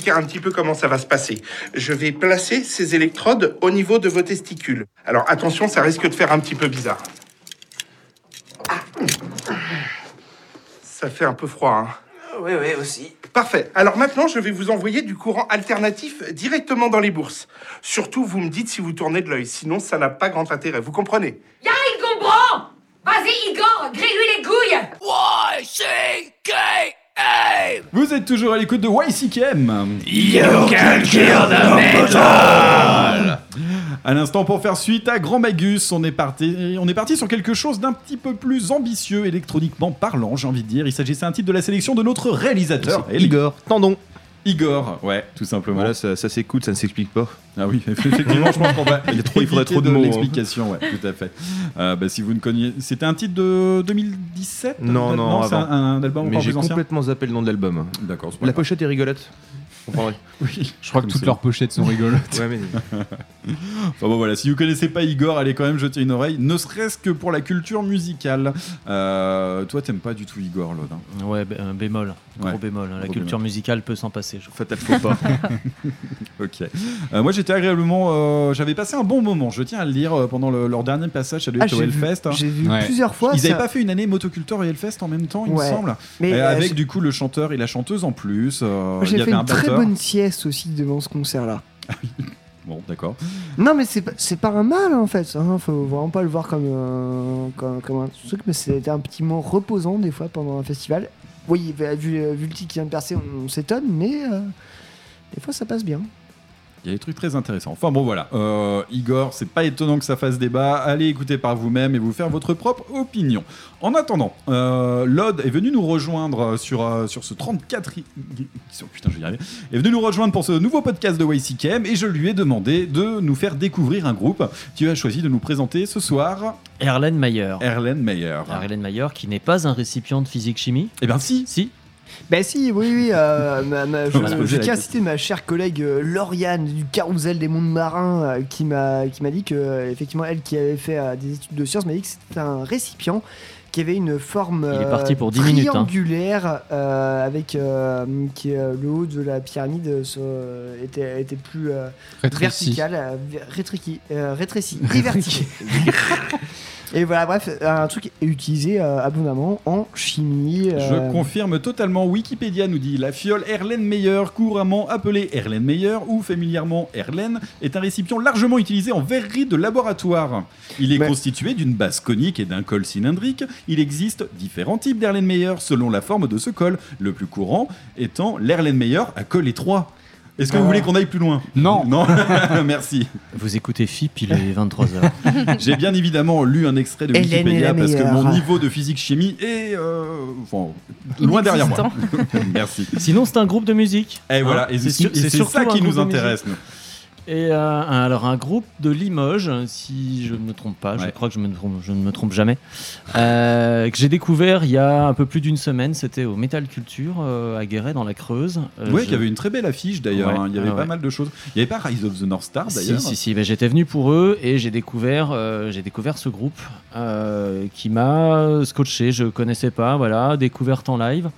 Speaker 18: Expliquer un petit peu comment ça va se passer. Je vais placer ces électrodes au niveau de vos testicules. Alors attention, ça risque de faire un petit peu bizarre. Ça fait un peu froid, hein
Speaker 17: Oui, oui, aussi.
Speaker 18: Parfait. Alors maintenant, je vais vous envoyer du courant alternatif directement dans les bourses. Surtout, vous me dites si vous tournez de l'œil, sinon ça n'a pas grand intérêt. Vous comprenez?
Speaker 19: Y'a, il comprend Vas-y, Igor, grille-lui les couilles Y-C-K-A
Speaker 1: Vous êtes toujours à l'écoute de YCKM.
Speaker 15: You can kill the metal.
Speaker 1: À l'instant, pour faire suite à Grand Magus, on est parti, on est parti sur quelque chose d'un petit peu plus ambitieux, électroniquement parlant, j'ai envie de dire. Il s'agissait un titre de la sélection de notre réalisateur,
Speaker 11: Igor, tendon.
Speaker 1: Igor, ouais, tout simplement.
Speaker 11: Voilà, ça, ça s'écoute, ça ne s'explique pas.
Speaker 1: Ah oui, effectivement, je pense qu'on va.
Speaker 11: Il, y a trop, il faudrait trop de mots. hein.
Speaker 1: l'explication, ouais, tout à fait. Euh, bah, si vous ne connaiez, c'était un titre de 2017.
Speaker 11: Non, non,
Speaker 1: c'est
Speaker 11: avant.
Speaker 1: un, un album
Speaker 11: Mais j'ai complètement zappé le nom de l'album.
Speaker 1: D'accord. c'est
Speaker 11: La pochette est rigolote. Vous comprendrez.
Speaker 1: Oui.
Speaker 4: Je crois que toutes
Speaker 1: ça.
Speaker 4: leurs pochettes sont rigolotes.
Speaker 11: Ouais, mais
Speaker 1: Enfin bon voilà, si vous connaissez pas Igor, allez quand même jeter une oreille, ne serait-ce que pour la culture musicale. Euh, toi, t'aimes pas du tout Igor, Lod. hein?
Speaker 6: Ouais, un bémol, gros
Speaker 1: Ouais.
Speaker 6: bémol. hein. La culture
Speaker 1: bémol.
Speaker 6: musicale peut s'en passer. Je
Speaker 11: Fatal faux pas.
Speaker 1: ok. Euh, moi, j'étais agréablement. euh, J'avais passé un bon moment. Je tiens à le dire euh, pendant le- leur dernier passage. Devait
Speaker 3: Ah,
Speaker 1: au
Speaker 3: j'ai vu-
Speaker 1: Hellfest. hein.
Speaker 3: j'ai vu Ouais. plusieurs fois,
Speaker 1: Ils
Speaker 3: ça-
Speaker 1: avaient pas fait une année motoculteur et Hellfest en même temps, il
Speaker 3: Ouais.
Speaker 1: me semble.
Speaker 3: Mais,
Speaker 1: Et
Speaker 3: euh,
Speaker 1: avec
Speaker 3: j'ai-
Speaker 1: du coup le chanteur et la chanteuse en plus. euh, il y
Speaker 3: J'ai
Speaker 1: avait
Speaker 3: fait
Speaker 1: un
Speaker 3: très
Speaker 1: batteur.
Speaker 3: Bonne sieste aussi devant ce concert-là.
Speaker 1: Bon, d'accord.
Speaker 3: Non, mais c'est pas, c'est pas un mal en fait. Hein. Faut vraiment pas le voir comme, euh, comme, comme un truc, mais c'était un petit moment reposant des fois pendant un festival. Oui, vu, vu le titre qui vient de percer, on, on s'étonne, mais euh, des fois ça passe bien.
Speaker 1: Il y a des trucs très intéressants. Enfin bon voilà, Euh, Igor, c'est pas étonnant que ça fasse débat. Allez écouter par vous-même et vous faire votre propre opinion. En attendant, euh, Lod est venu nous rejoindre sur, euh, sur ce 34... sur- Putain, je vais y arriver. Est venu nous rejoindre pour ce nouveau podcast de YCKM et je lui ai demandé de nous faire découvrir un groupe. Tu as choisi de nous présenter ce soir
Speaker 6: Erlen Mayer.
Speaker 1: Erlen Meyer.
Speaker 6: Erlen Mayer, qui n'est pas un récipient de physique-chimie.
Speaker 1: Eh ben si.
Speaker 6: Si.
Speaker 3: Bah si, oui, oui. euh, ma- ma- je, tiens à citer ma chère collègue euh, Lauriane du Carousel des Mondes Marins euh, qui m'a qui m'a dit que euh, effectivement elle qui avait fait euh, des études de sciences m'a dit que c'était un récipient qui avait une forme
Speaker 6: Il est parti pour 10 minutes, hein.
Speaker 3: triangulaire euh, avec euh, qui euh, le haut de la pyramide euh, était était plus euh,
Speaker 4: Rétréci.
Speaker 3: vertical, euh, euh, rétréci et vertical. Et voilà, bref, un truc utilisé euh, abondamment en chimie.
Speaker 1: Je
Speaker 3: euh,
Speaker 1: confirme totalement. Wikipédia nous dit la fiole Erlenmeyer, couramment appelée Erlenmeyer ou familièrement Erlen, est un récipient largement utilisé en verrerie de laboratoire. Il est constitué d'une base conique et d'un col cylindrique. Il existe différents types d'Erlenmeyer selon la forme de ce col, le plus courant étant l'Erlenmeyer à col étroit. Est-ce que vous voulez qu'on aille plus loin?
Speaker 4: Non.
Speaker 1: Non, merci.
Speaker 6: Vous écoutez FIP, il est 23h.
Speaker 1: J'ai bien évidemment lu un extrait de
Speaker 6: Hélène est
Speaker 1: Wikipédia
Speaker 6: la
Speaker 1: parce que
Speaker 6: meilleure.
Speaker 1: mon niveau de physique-chimie est euh, enfin, loin derrière moi. Merci.
Speaker 6: Sinon, c'est un groupe de musique.
Speaker 1: Et voilà, et c'est
Speaker 6: sur-
Speaker 1: et c'est
Speaker 6: surtout
Speaker 1: ça
Speaker 6: un
Speaker 1: qui
Speaker 6: groupe
Speaker 1: nous
Speaker 6: de
Speaker 1: intéresse,
Speaker 6: musique. Et euh, alors un groupe de Limoges, si je ne me trompe pas, je crois que je, me trompe- je ne me trompe jamais, euh, que j'ai découvert il y a un peu plus d'une semaine, c'était au Metal Culture euh, à Guéret dans la Creuse.
Speaker 1: Oui,
Speaker 6: je-
Speaker 1: il y avait une très belle affiche d'ailleurs.
Speaker 6: Ouais,
Speaker 1: hein. Il y avait pas
Speaker 6: ouais.
Speaker 1: mal de choses. Il n'y avait pas Rise of the North Star
Speaker 6: Si,
Speaker 1: d'ailleurs.
Speaker 6: si, si, ben, j'étais venu pour eux et j'ai découvert, j'ai découvert ce groupe qui m'a scotché. Je connaissais pas, voilà, découverte en live.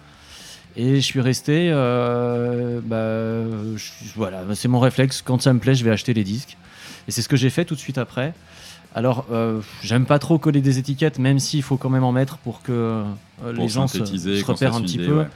Speaker 6: Et je suis resté, euh, bah, je- voilà, c'est mon réflexe. Quand ça me plaît, je vais acheter les disques. Et c'est ce que j'ai fait tout de suite après. Alors, euh, j'aime pas trop coller des étiquettes, même s'il faut quand même en mettre pour que euh,
Speaker 1: Pour
Speaker 6: les gens se, repèrent un petit
Speaker 1: idée,
Speaker 6: peu.
Speaker 1: ouais.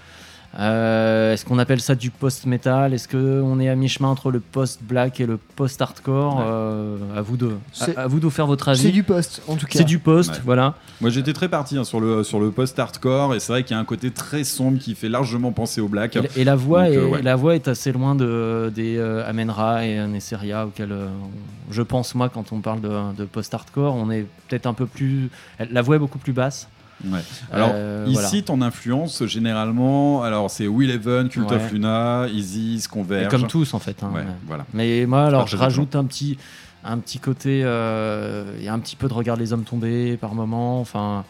Speaker 6: Euh, Est-ce qu'on appelle ça du post-metal? Est-ce qu'on est à mi-chemin entre le post-black et le post-hardcore? Euh, À vous de, à, à vous de faire votre avis.
Speaker 3: C'est du post, en tout cas.
Speaker 6: C'est du post,
Speaker 1: Ouais.
Speaker 6: voilà.
Speaker 1: Moi j'étais très parti hein, sur le, sur le post-hardcore et c'est vrai qu'il y a un côté très sombre qui fait largement penser au black.
Speaker 6: Et, la- et la voix
Speaker 1: Donc,
Speaker 6: est,
Speaker 1: euh, ouais.
Speaker 6: la voix est assez loin de, des euh, Amen Ra et Nesseria auxquels euh, je pense moi quand on parle de, de post-hardcore, on est peut-être un peu plus. La voix est beaucoup plus basse.
Speaker 1: Ouais. Alors
Speaker 6: Euh,
Speaker 1: ici
Speaker 6: voilà.
Speaker 1: ton influence généralement, alors c'est Will Even, Cult
Speaker 6: Ouais.
Speaker 1: of Luna,
Speaker 6: Et
Speaker 1: Converge.
Speaker 6: comme tous en fait. hein.
Speaker 1: Ouais, voilà.
Speaker 6: Mais moi alors je rajoute un petit, un petit côté, euh, il y a un petit peu de regarde les hommes tomber par moment, enfin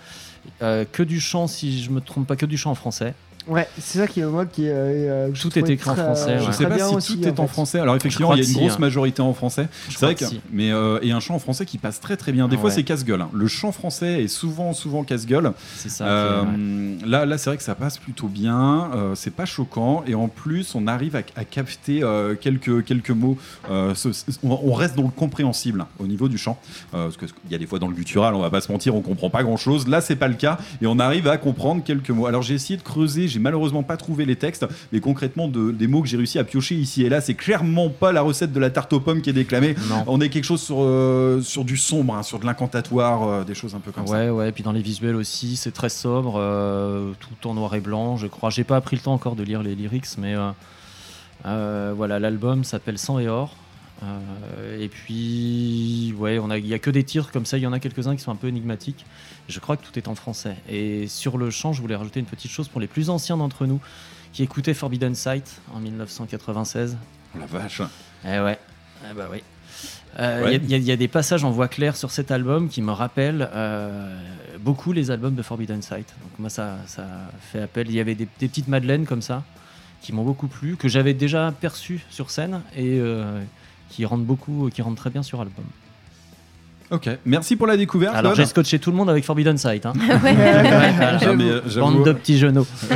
Speaker 6: euh, que du chant si je me trompe pas que du chant en français.
Speaker 3: Ouais, c'est ça qui est moi qui. euh, je
Speaker 6: Tout est écrit en français,
Speaker 1: Je
Speaker 6: ouais.
Speaker 1: sais pas
Speaker 3: bien
Speaker 1: si
Speaker 3: aussi,
Speaker 1: tout est en
Speaker 3: fait.
Speaker 1: français. Alors effectivement, il y a une
Speaker 6: si,
Speaker 1: grosse
Speaker 6: hein.
Speaker 1: majorité en français.
Speaker 6: Je
Speaker 1: C'est vrai que,
Speaker 6: que si.
Speaker 1: mais euh, et un chant en français qui passe très très bien. Des fois, c'est casse-gueule. hein. Le chant français est souvent souvent casse-gueule.
Speaker 6: C'est ça.
Speaker 1: Euh,
Speaker 6: ouais.
Speaker 1: Là, là, c'est vrai que ça passe plutôt bien. euh, c'est pas choquant et en plus, on arrive à, à capter euh, quelques quelques mots. euh, ce- on, on reste dans le compréhensible hein, au niveau du chant. Euh, parce qu'il y a des fois dans le guttural, on va pas se mentir, on comprend pas grand-chose. Là, c'est pas le cas et on arrive à comprendre quelques mots. Alors, j'ai essayé de creuser. J'ai malheureusement pas trouvé les textes, mais concrètement, de, des mots que j'ai réussi à piocher ici et là, c'est clairement pas la recette de la tarte aux pommes qui est déclamée.
Speaker 6: Non.
Speaker 1: On est quelque chose sur euh, sur du sombre, hein, sur de l'incantatoire, euh, des choses un peu comme ça.
Speaker 6: Ouais, ouais, et puis dans les visuels aussi, c'est très sobre, euh, tout en noir et blanc, je crois. J'ai pas pris le temps encore de lire les lyrics, mais voilà, l'album s'appelle Sang et Or. Euh, et puis, ouais, on a- il y a que des titres comme ça, il y en a quelques-uns qui sont un peu énigmatiques. Je crois que tout est en français. Et sur le chant, je voulais rajouter une petite chose pour les plus anciens d'entre nous qui écoutaient Forbidden Sight en 1996.
Speaker 1: Oh la vache.
Speaker 6: Eh ouais, eh bah oui. Euh, Il
Speaker 1: Ouais.
Speaker 6: y a- y, y des passages en voix claire sur cet album qui me rappellent euh, beaucoup les albums de Forbidden Sight. Donc moi, ça, ça fait appel. Il y avait des, des petites madeleines comme ça qui m'ont beaucoup plu, que j'avais déjà perçues sur scène et euh, qui rendent beaucoup, qui rendent très bien sur album.
Speaker 1: Ok, merci pour la découverte.
Speaker 6: Alors j'ai scotché tout le monde avec Forbidden Sight. Hein.
Speaker 5: Ouais.
Speaker 1: mais, euh, j'avoue-
Speaker 6: Bande de petits genoux.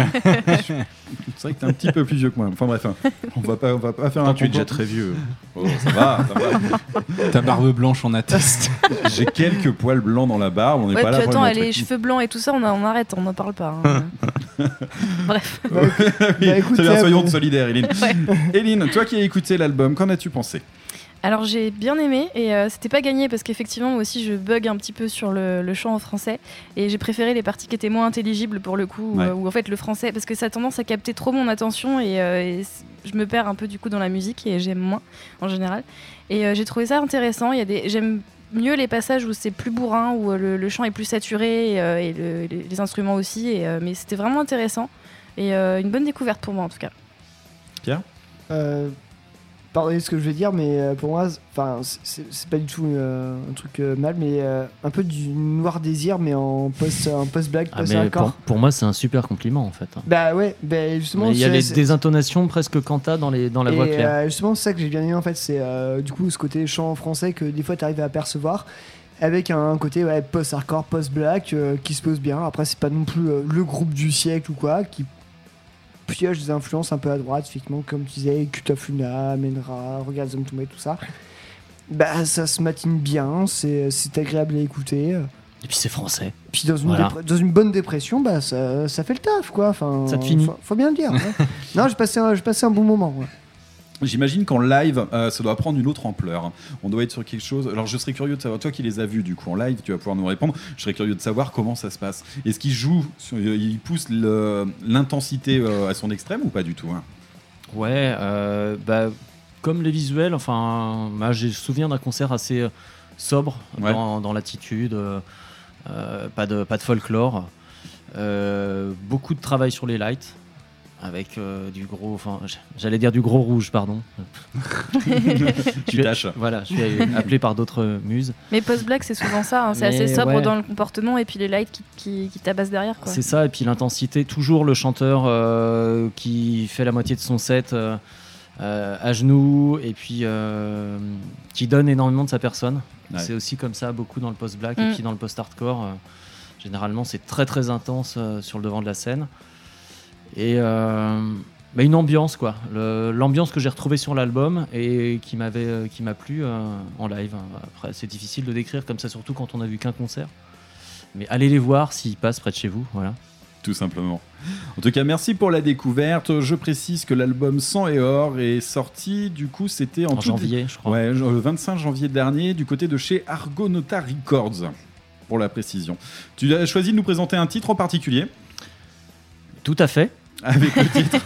Speaker 1: C'est vrai que t'es un petit peu plus vieux que moi. Enfin bref, hein. on va pas, on va pas faire un
Speaker 11: tu es déjà très vieux.
Speaker 1: Oh, ça va, ça va.
Speaker 4: Ta barbe blanche en atteste.
Speaker 1: J'ai quelques poils blancs dans la barbe. On n'est
Speaker 5: Ouais,
Speaker 1: pas là pour
Speaker 5: attends,
Speaker 1: le
Speaker 5: les cheveux blancs et tout ça, on, a- on arrête, on n'en parle pas. hein. Bref.
Speaker 1: Oui,
Speaker 3: Bah,
Speaker 1: bien, soyons solidaires, Eline. Eline, toi qui as écouté l'album, qu'en as-tu pensé?
Speaker 5: Alors j'ai bien aimé et euh, c'était pas gagné parce qu'effectivement moi aussi je bug un petit peu sur le, le chant en français et j'ai préféré les parties qui étaient moins intelligibles pour le coup
Speaker 1: Ouais.
Speaker 5: où en fait le français parce que ça a tendance à capter trop mon attention et, euh, et je me perds un peu du coup dans la musique et j'aime moins en général. Et euh, j'ai trouvé ça intéressant. Il y a des j'aime mieux les passages où c'est plus bourrin où le, le chant est plus saturé et, euh, et le- les, les instruments aussi et, euh, mais c'était vraiment intéressant et euh, une bonne découverte pour moi en tout cas.
Speaker 1: Pierre?
Speaker 3: Euh, pardonnez ce que je vais dire, mais euh, pour moi, c'est- enfin, c'est- pas du tout euh, un truc euh, mal, mais euh, un peu du noir désir, mais en post, en post black,
Speaker 6: Ah,
Speaker 3: post
Speaker 6: pour, pour moi, c'est un super compliment en fait.
Speaker 3: Bah ouais, bah justement.
Speaker 6: Il y a les- des intonations presque canta dans, les, dans la
Speaker 3: et,
Speaker 6: voix claire.
Speaker 3: justement, c'est ça que j'ai bien aimé en fait, c'est du coup ce côté chant français que des fois tu arrives à apercevoir. Avec un côté ouais, post-hardcore, post-black euh, qui se pose bien. Après, c'est pas non plus euh, le groupe du siècle ou quoi, qui pioche des influences un peu à droite, effectivement, comme tu disais, Luna, Menra, Regarde Tomber, tout ça. Bah, ça se matine bien, c'est agréable à écouter.
Speaker 6: Et puis c'est français.
Speaker 3: Puis dans une,
Speaker 6: Voilà.
Speaker 3: dans une bonne dépression, bah, ça, ça fait le taf, quoi. Enfin,
Speaker 6: Ça te finit.
Speaker 3: Faut, faut bien le dire. ouais. non, j'ai passé, un- passé un bon moment. ouais.
Speaker 1: J'imagine qu'en live, euh, ça doit prendre une autre ampleur. On doit être sur quelque chose. Alors, je serais curieux de savoir, toi qui les as vus du coup en live, tu vas pouvoir nous répondre. Je serais curieux de savoir comment ça se passe. Est-ce qu'il joue, sur- il pousse le- l'intensité euh, à son extrême ou pas du tout hein?
Speaker 6: Ouais, euh, bah, comme les visuels, enfin, moi, j'ai souviens d'un concert assez euh, sobre
Speaker 1: Ouais.
Speaker 6: dans, dans l'attitude, euh, euh, pas, de, pas de folklore, euh, beaucoup de travail sur les lights. Avec euh, du gros, enfin, j'allais dire du gros rouge, pardon.
Speaker 1: Tu tâches.
Speaker 6: Voilà, je suis appelé par d'autres muses.
Speaker 5: Mais post-black, c'est souvent ça. hein, C'est assez sobre
Speaker 6: ouais.
Speaker 5: dans le comportement et puis les lights qui, qui, qui tabassent derrière.
Speaker 6: C'est ça, et puis l'intensité, toujours le chanteur euh, qui fait la moitié de son set euh, euh, à genoux, et puis euh, qui donne énormément de sa personne.
Speaker 1: Ouais.
Speaker 6: C'est aussi comme ça beaucoup dans le post-black,
Speaker 5: Mm.
Speaker 6: et puis dans le post-hardcore. euh, généralement, c'est très très intense euh, sur le devant de la scène. Et bah, une ambiance, quoi. L'ambiance que j'ai retrouvée sur l'album et qui m'avait, euh, qui m'a plu euh, en live. Après, c'est difficile de décrire comme ça, surtout quand on a vu qu'un concert. Mais allez les voir s'ils passent près de chez vous, voilà.
Speaker 1: Tout simplement. En tout cas, merci pour la découverte. Je précise que l'album Sang et Or est sorti, du coup, c'était en,
Speaker 6: En janvier, je crois.
Speaker 1: Ouais, le 25 janvier dernier, du côté de chez Argonauta Records, pour la précision. Tu as choisi de nous présenter un titre en particulier?
Speaker 6: Tout à fait.
Speaker 1: Avec le titre,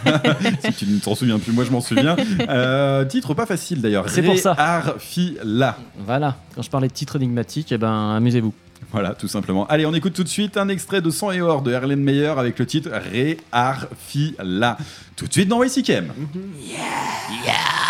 Speaker 1: si tu ne t'en souviens plus, moi je m'en souviens. Euh, titre pas facile d'ailleurs.
Speaker 6: C'est pour ça.
Speaker 1: Arfila.
Speaker 6: Voilà, quand je parlais de titre énigmatique, eh ben, amusez-vous.
Speaker 1: Voilà, tout simplement. Allez, on écoute tout de suite un extrait de Sang et Or de Erlen Meyer avec le titre Ré Arfila. Tout de suite dans YCKM.
Speaker 15: Yeah!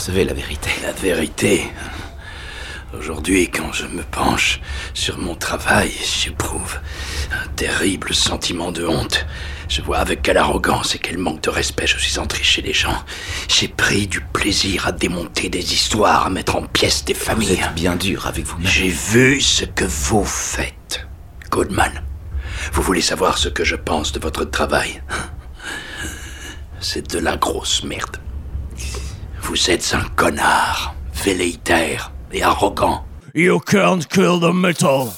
Speaker 8: Vous, vous percevez la vérité. La vérité. Aujourd'hui, quand je me penche sur mon travail, j'éprouve un terrible sentiment de honte. Je vois avec quelle arrogance et quel manque de respect je suis entré chez les gens. J'ai pris du plaisir à démonter des histoires, à mettre en pièces des familles. Vous êtes bien dur avec vous-même. J'ai vu ce que vous faites. Goodman, vous voulez savoir ce que je pense de votre travail? C'est de la grosse merde. Vous êtes un connard, velléitaire et arrogant.
Speaker 12: You can't kill the metal.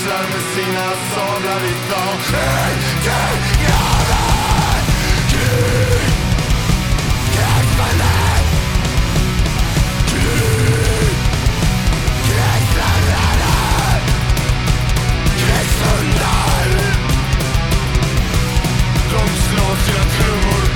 Speaker 15: visslar med sina sablar idag Inte göra krig Krigsfälle Krig
Speaker 12: Krigsförare
Speaker 18: Krigshundar De slår sina trummor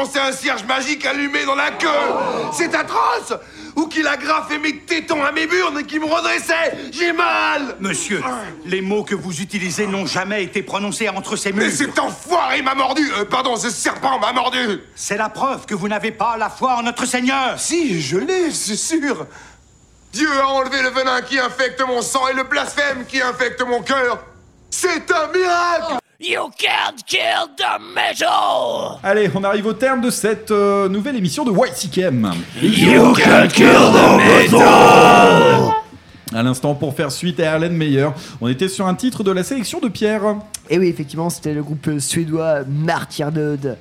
Speaker 18: m'enfonçait un cierge magique allumé dans la queue. C'est atroce. Ou qu'il agrafait mes tétons à mes burnes et qu'il me redressait J'ai mal.
Speaker 20: Monsieur, les mots que vous utilisez n'ont jamais été prononcés entre ces murs.
Speaker 18: Mais cet enfoiré m'a mordu. Euh, Pardon, ce serpent m'a mordu.
Speaker 20: C'est la preuve que vous n'avez pas la foi en notre Seigneur.
Speaker 18: Si, je l'ai, c'est sûr. Dieu a enlevé le venin qui infecte mon sang et le blasphème qui infecte mon cœur. C'est un miracle
Speaker 12: You can't kill the metal.
Speaker 1: Allez, on arrive au terme de cette euh, nouvelle émission de YCKM.
Speaker 15: You can kill the metal.
Speaker 1: À l'instant, pour faire suite à Erlen Meyer, on était sur un titre de la sélection de Pierre.
Speaker 3: Et oui, effectivement, c'était le groupe suédois Martyrdöd.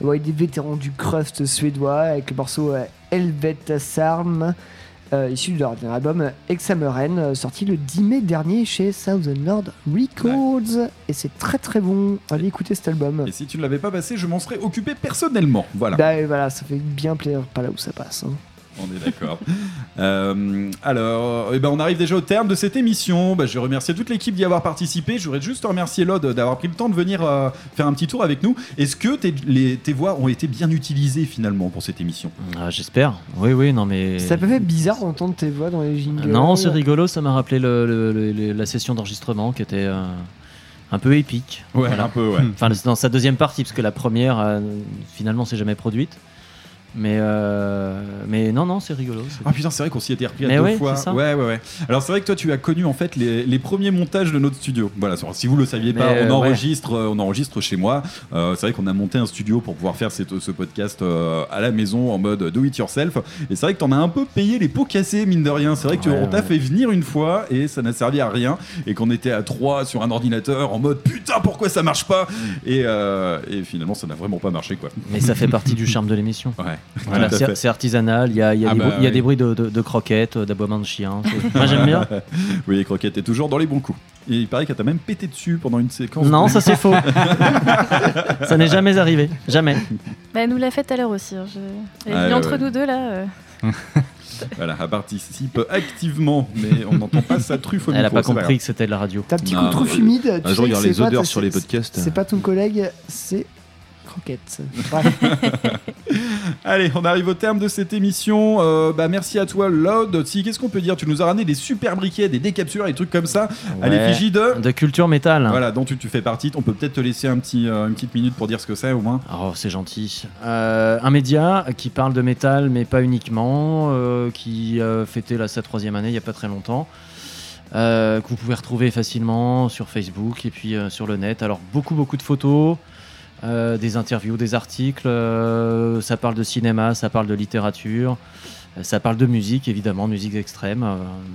Speaker 3: Ouais, des vétérans du crust suédois avec le morceau euh, Helvet Sarm, euh, issu de leur dernier album Exameren, euh, sorti le 10 mai dernier chez Southern Lord Records. Et c'est très très bon. Allez écouter cet album.
Speaker 1: Et si tu ne l'avais pas passé, je m'en serais occupé personnellement. Voilà.
Speaker 3: Bah, voilà, ça fait bien plaisir, pas là où ça passe. hein.
Speaker 1: On est d'accord. Euh, alors, eh ben, on arrive déjà au terme de cette émission. Bah, je remercie toute l'équipe d'y avoir participé. Je voudrais juste remercier Lod d'avoir pris le temps de venir euh, faire un petit tour avec nous. Est-ce que tes, les- tes voix ont été bien utilisées finalement pour cette émission?
Speaker 6: Ah, J'espère. Oui, oui, non, mais.
Speaker 3: Ça peut faire bizarre d'entendre tes voix dans les jingles.
Speaker 6: Non, c'est rigolo, ça m'a rappelé le- le- le- le- la session d'enregistrement qui était euh, un peu épique.
Speaker 1: Ouais, un peu, ouais.
Speaker 6: Enfin, dans sa deuxième partie, parce que la première, euh, finalement, s'est jamais produite. Mais, euh, mais non, non, c'est rigolo.
Speaker 1: Ah putain, c'est vrai qu'on s'y était repris à
Speaker 6: Mais
Speaker 1: deux
Speaker 6: ouais,
Speaker 1: fois. Ouais, ouais, ouais. Alors c'est vrai que toi, tu as connu en fait les, les premiers montages de notre studio. Voilà, si vous le saviez pas, on
Speaker 6: euh,
Speaker 1: enregistre, euh, on enregistre chez moi. Euh, c'est vrai qu'on a monté un studio pour pouvoir faire cette- ce podcast à la maison en mode do it yourself. Et c'est vrai que t'en as un peu payé les pots cassés mine de rien. C'est vrai que
Speaker 6: Ouais,
Speaker 1: on t'a fait venir une fois et ça n'a servi à rien et qu'on était à trois sur un ordinateur en mode putain pourquoi ça marche pas? Et, euh, et finalement ça n'a vraiment pas marché quoi.
Speaker 6: Mais ça fait partie du charme de l'émission.
Speaker 1: Ouais.
Speaker 6: Voilà, c'est artisanal, il y a, il y a
Speaker 1: Ah
Speaker 6: des,
Speaker 1: bah
Speaker 6: bruits- il y a
Speaker 1: oui.
Speaker 6: des bruits de, de- de croquettes, euh, d'aboiements de chiens. Moi j'aime bien.
Speaker 1: oui, les croquettes est toujours dans les bons coups. Et il paraît qu'elle t'a même pété dessus pendant une séquence.
Speaker 6: Non, ça c'est faux. ça n'est jamais arrivé. Jamais.
Speaker 5: Bah, elle nous l'a fait tout à l'heure aussi. hein, je- Elle est
Speaker 1: Ah,
Speaker 5: entre
Speaker 1: ouais.
Speaker 5: nous deux là. euh.
Speaker 1: Voilà, elle participe activement, mais on n'entend pas sa truffe au
Speaker 6: Elle a
Speaker 1: micro,
Speaker 6: pas compris que c'était de la radio.
Speaker 3: T'as un petit
Speaker 1: Non,
Speaker 3: coup de truffe
Speaker 1: mais-
Speaker 3: humide.
Speaker 11: Un
Speaker 3: tu
Speaker 11: jour,
Speaker 3: sais
Speaker 11: il y
Speaker 3: que
Speaker 11: aura
Speaker 3: c'est
Speaker 11: les odeurs sur les podcasts.
Speaker 3: C'est pas ton collègue, c'est Croquette. Bref.
Speaker 1: Allez, on arrive au terme de cette émission. Euh, bah, merci à toi, Lod. Si, qu'est-ce qu'on peut dire? Tu nous as ramené des super briquets, des décapsuleurs, des trucs comme ça, à
Speaker 6: Ouais.
Speaker 1: l'effigie de.
Speaker 6: De culture métal.
Speaker 1: Voilà, dont tu, tu fais partie. On peut peut-être te laisser un petit, euh, une petite minute pour dire ce que c'est au moins.
Speaker 6: Oh, c'est gentil. Euh, un média qui parle de métal, mais pas uniquement, euh, qui euh, fêtait là, sa troisième année il n'y a pas très longtemps. euh, que vous pouvez retrouver facilement sur Facebook et puis euh, sur le net. Alors beaucoup beaucoup de photos, euh, des interviews, des articles. euh, ça parle de cinéma, ça parle de littérature, euh, ça parle de musique évidemment, musique extrême.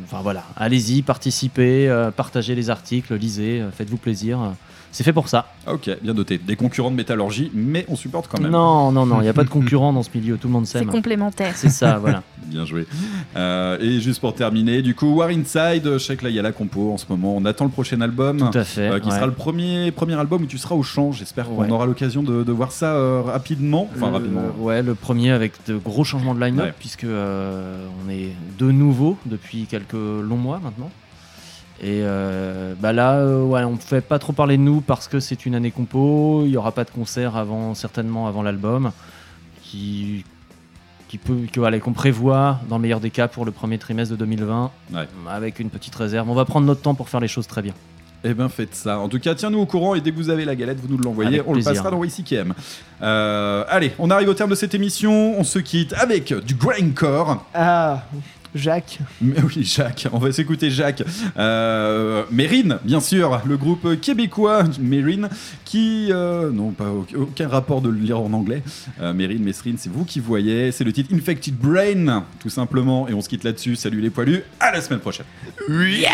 Speaker 6: enfin voilà, allez-y, participez, partagez les articles, lisez, faites-vous plaisir. C'est fait pour ça.
Speaker 1: Ok, bien noté. Des concurrents de métallurgie, mais on supporte quand même.
Speaker 6: Non, non, non, il n'y a pas de concurrent dans ce milieu, tout le monde
Speaker 5: C'est
Speaker 6: s'aime.
Speaker 5: complémentaire.
Speaker 6: C'est ça, voilà.
Speaker 1: Bien joué. Euh, et juste pour terminer, du coup, War Inside, je sais que là il y a la compo en ce moment. On attend le prochain album.
Speaker 6: Tout à fait,
Speaker 1: euh, qui
Speaker 6: ouais.
Speaker 1: sera le premier, premier album où tu seras au chant. J'espère qu'on
Speaker 6: Ouais.
Speaker 1: aura l'occasion de, de voir ça euh, rapidement. Enfin,
Speaker 6: Le-
Speaker 1: rapidement.
Speaker 6: Ouais, le premier avec de gros changements de line-up,
Speaker 1: Ouais.
Speaker 6: puisque euh, on est de nouveau depuis quelques longs mois maintenant. Et euh, bah là, euh, ouais, on ne fait pas trop parler de nous parce que c'est une année compo. Il n'y aura pas de concert avant, certainement avant l'album, qui, qui peut, que, voilà, qu'on prévoit dans le meilleur des cas pour le premier trimestre de 2020, avec une petite réserve. On va prendre notre temps pour faire les choses très bien.
Speaker 1: Eh bien, faites ça. En tout cas, tiens-nous au courant et dès que vous avez la galette, vous nous l'envoyez. On
Speaker 6: plaisir.
Speaker 1: le passera dans YCKM. Euh, allez, on arrive au terme de cette émission. On se quitte avec du grindcore.
Speaker 3: Ah, Jacques.
Speaker 1: Mais oui, Jacques. On va s'écouter Jacques. Euh, Mérine, bien sûr, le groupe québécois Mérine, qui. euh, non, pas au- aucun rapport de le lire en anglais. Euh, Mérine, Mesrine, c'est vous qui voyez. C'est le titre Infected Brain, tout simplement. Et on se quitte là-dessus. Salut les poilus. À la semaine prochaine.
Speaker 15: Yeah!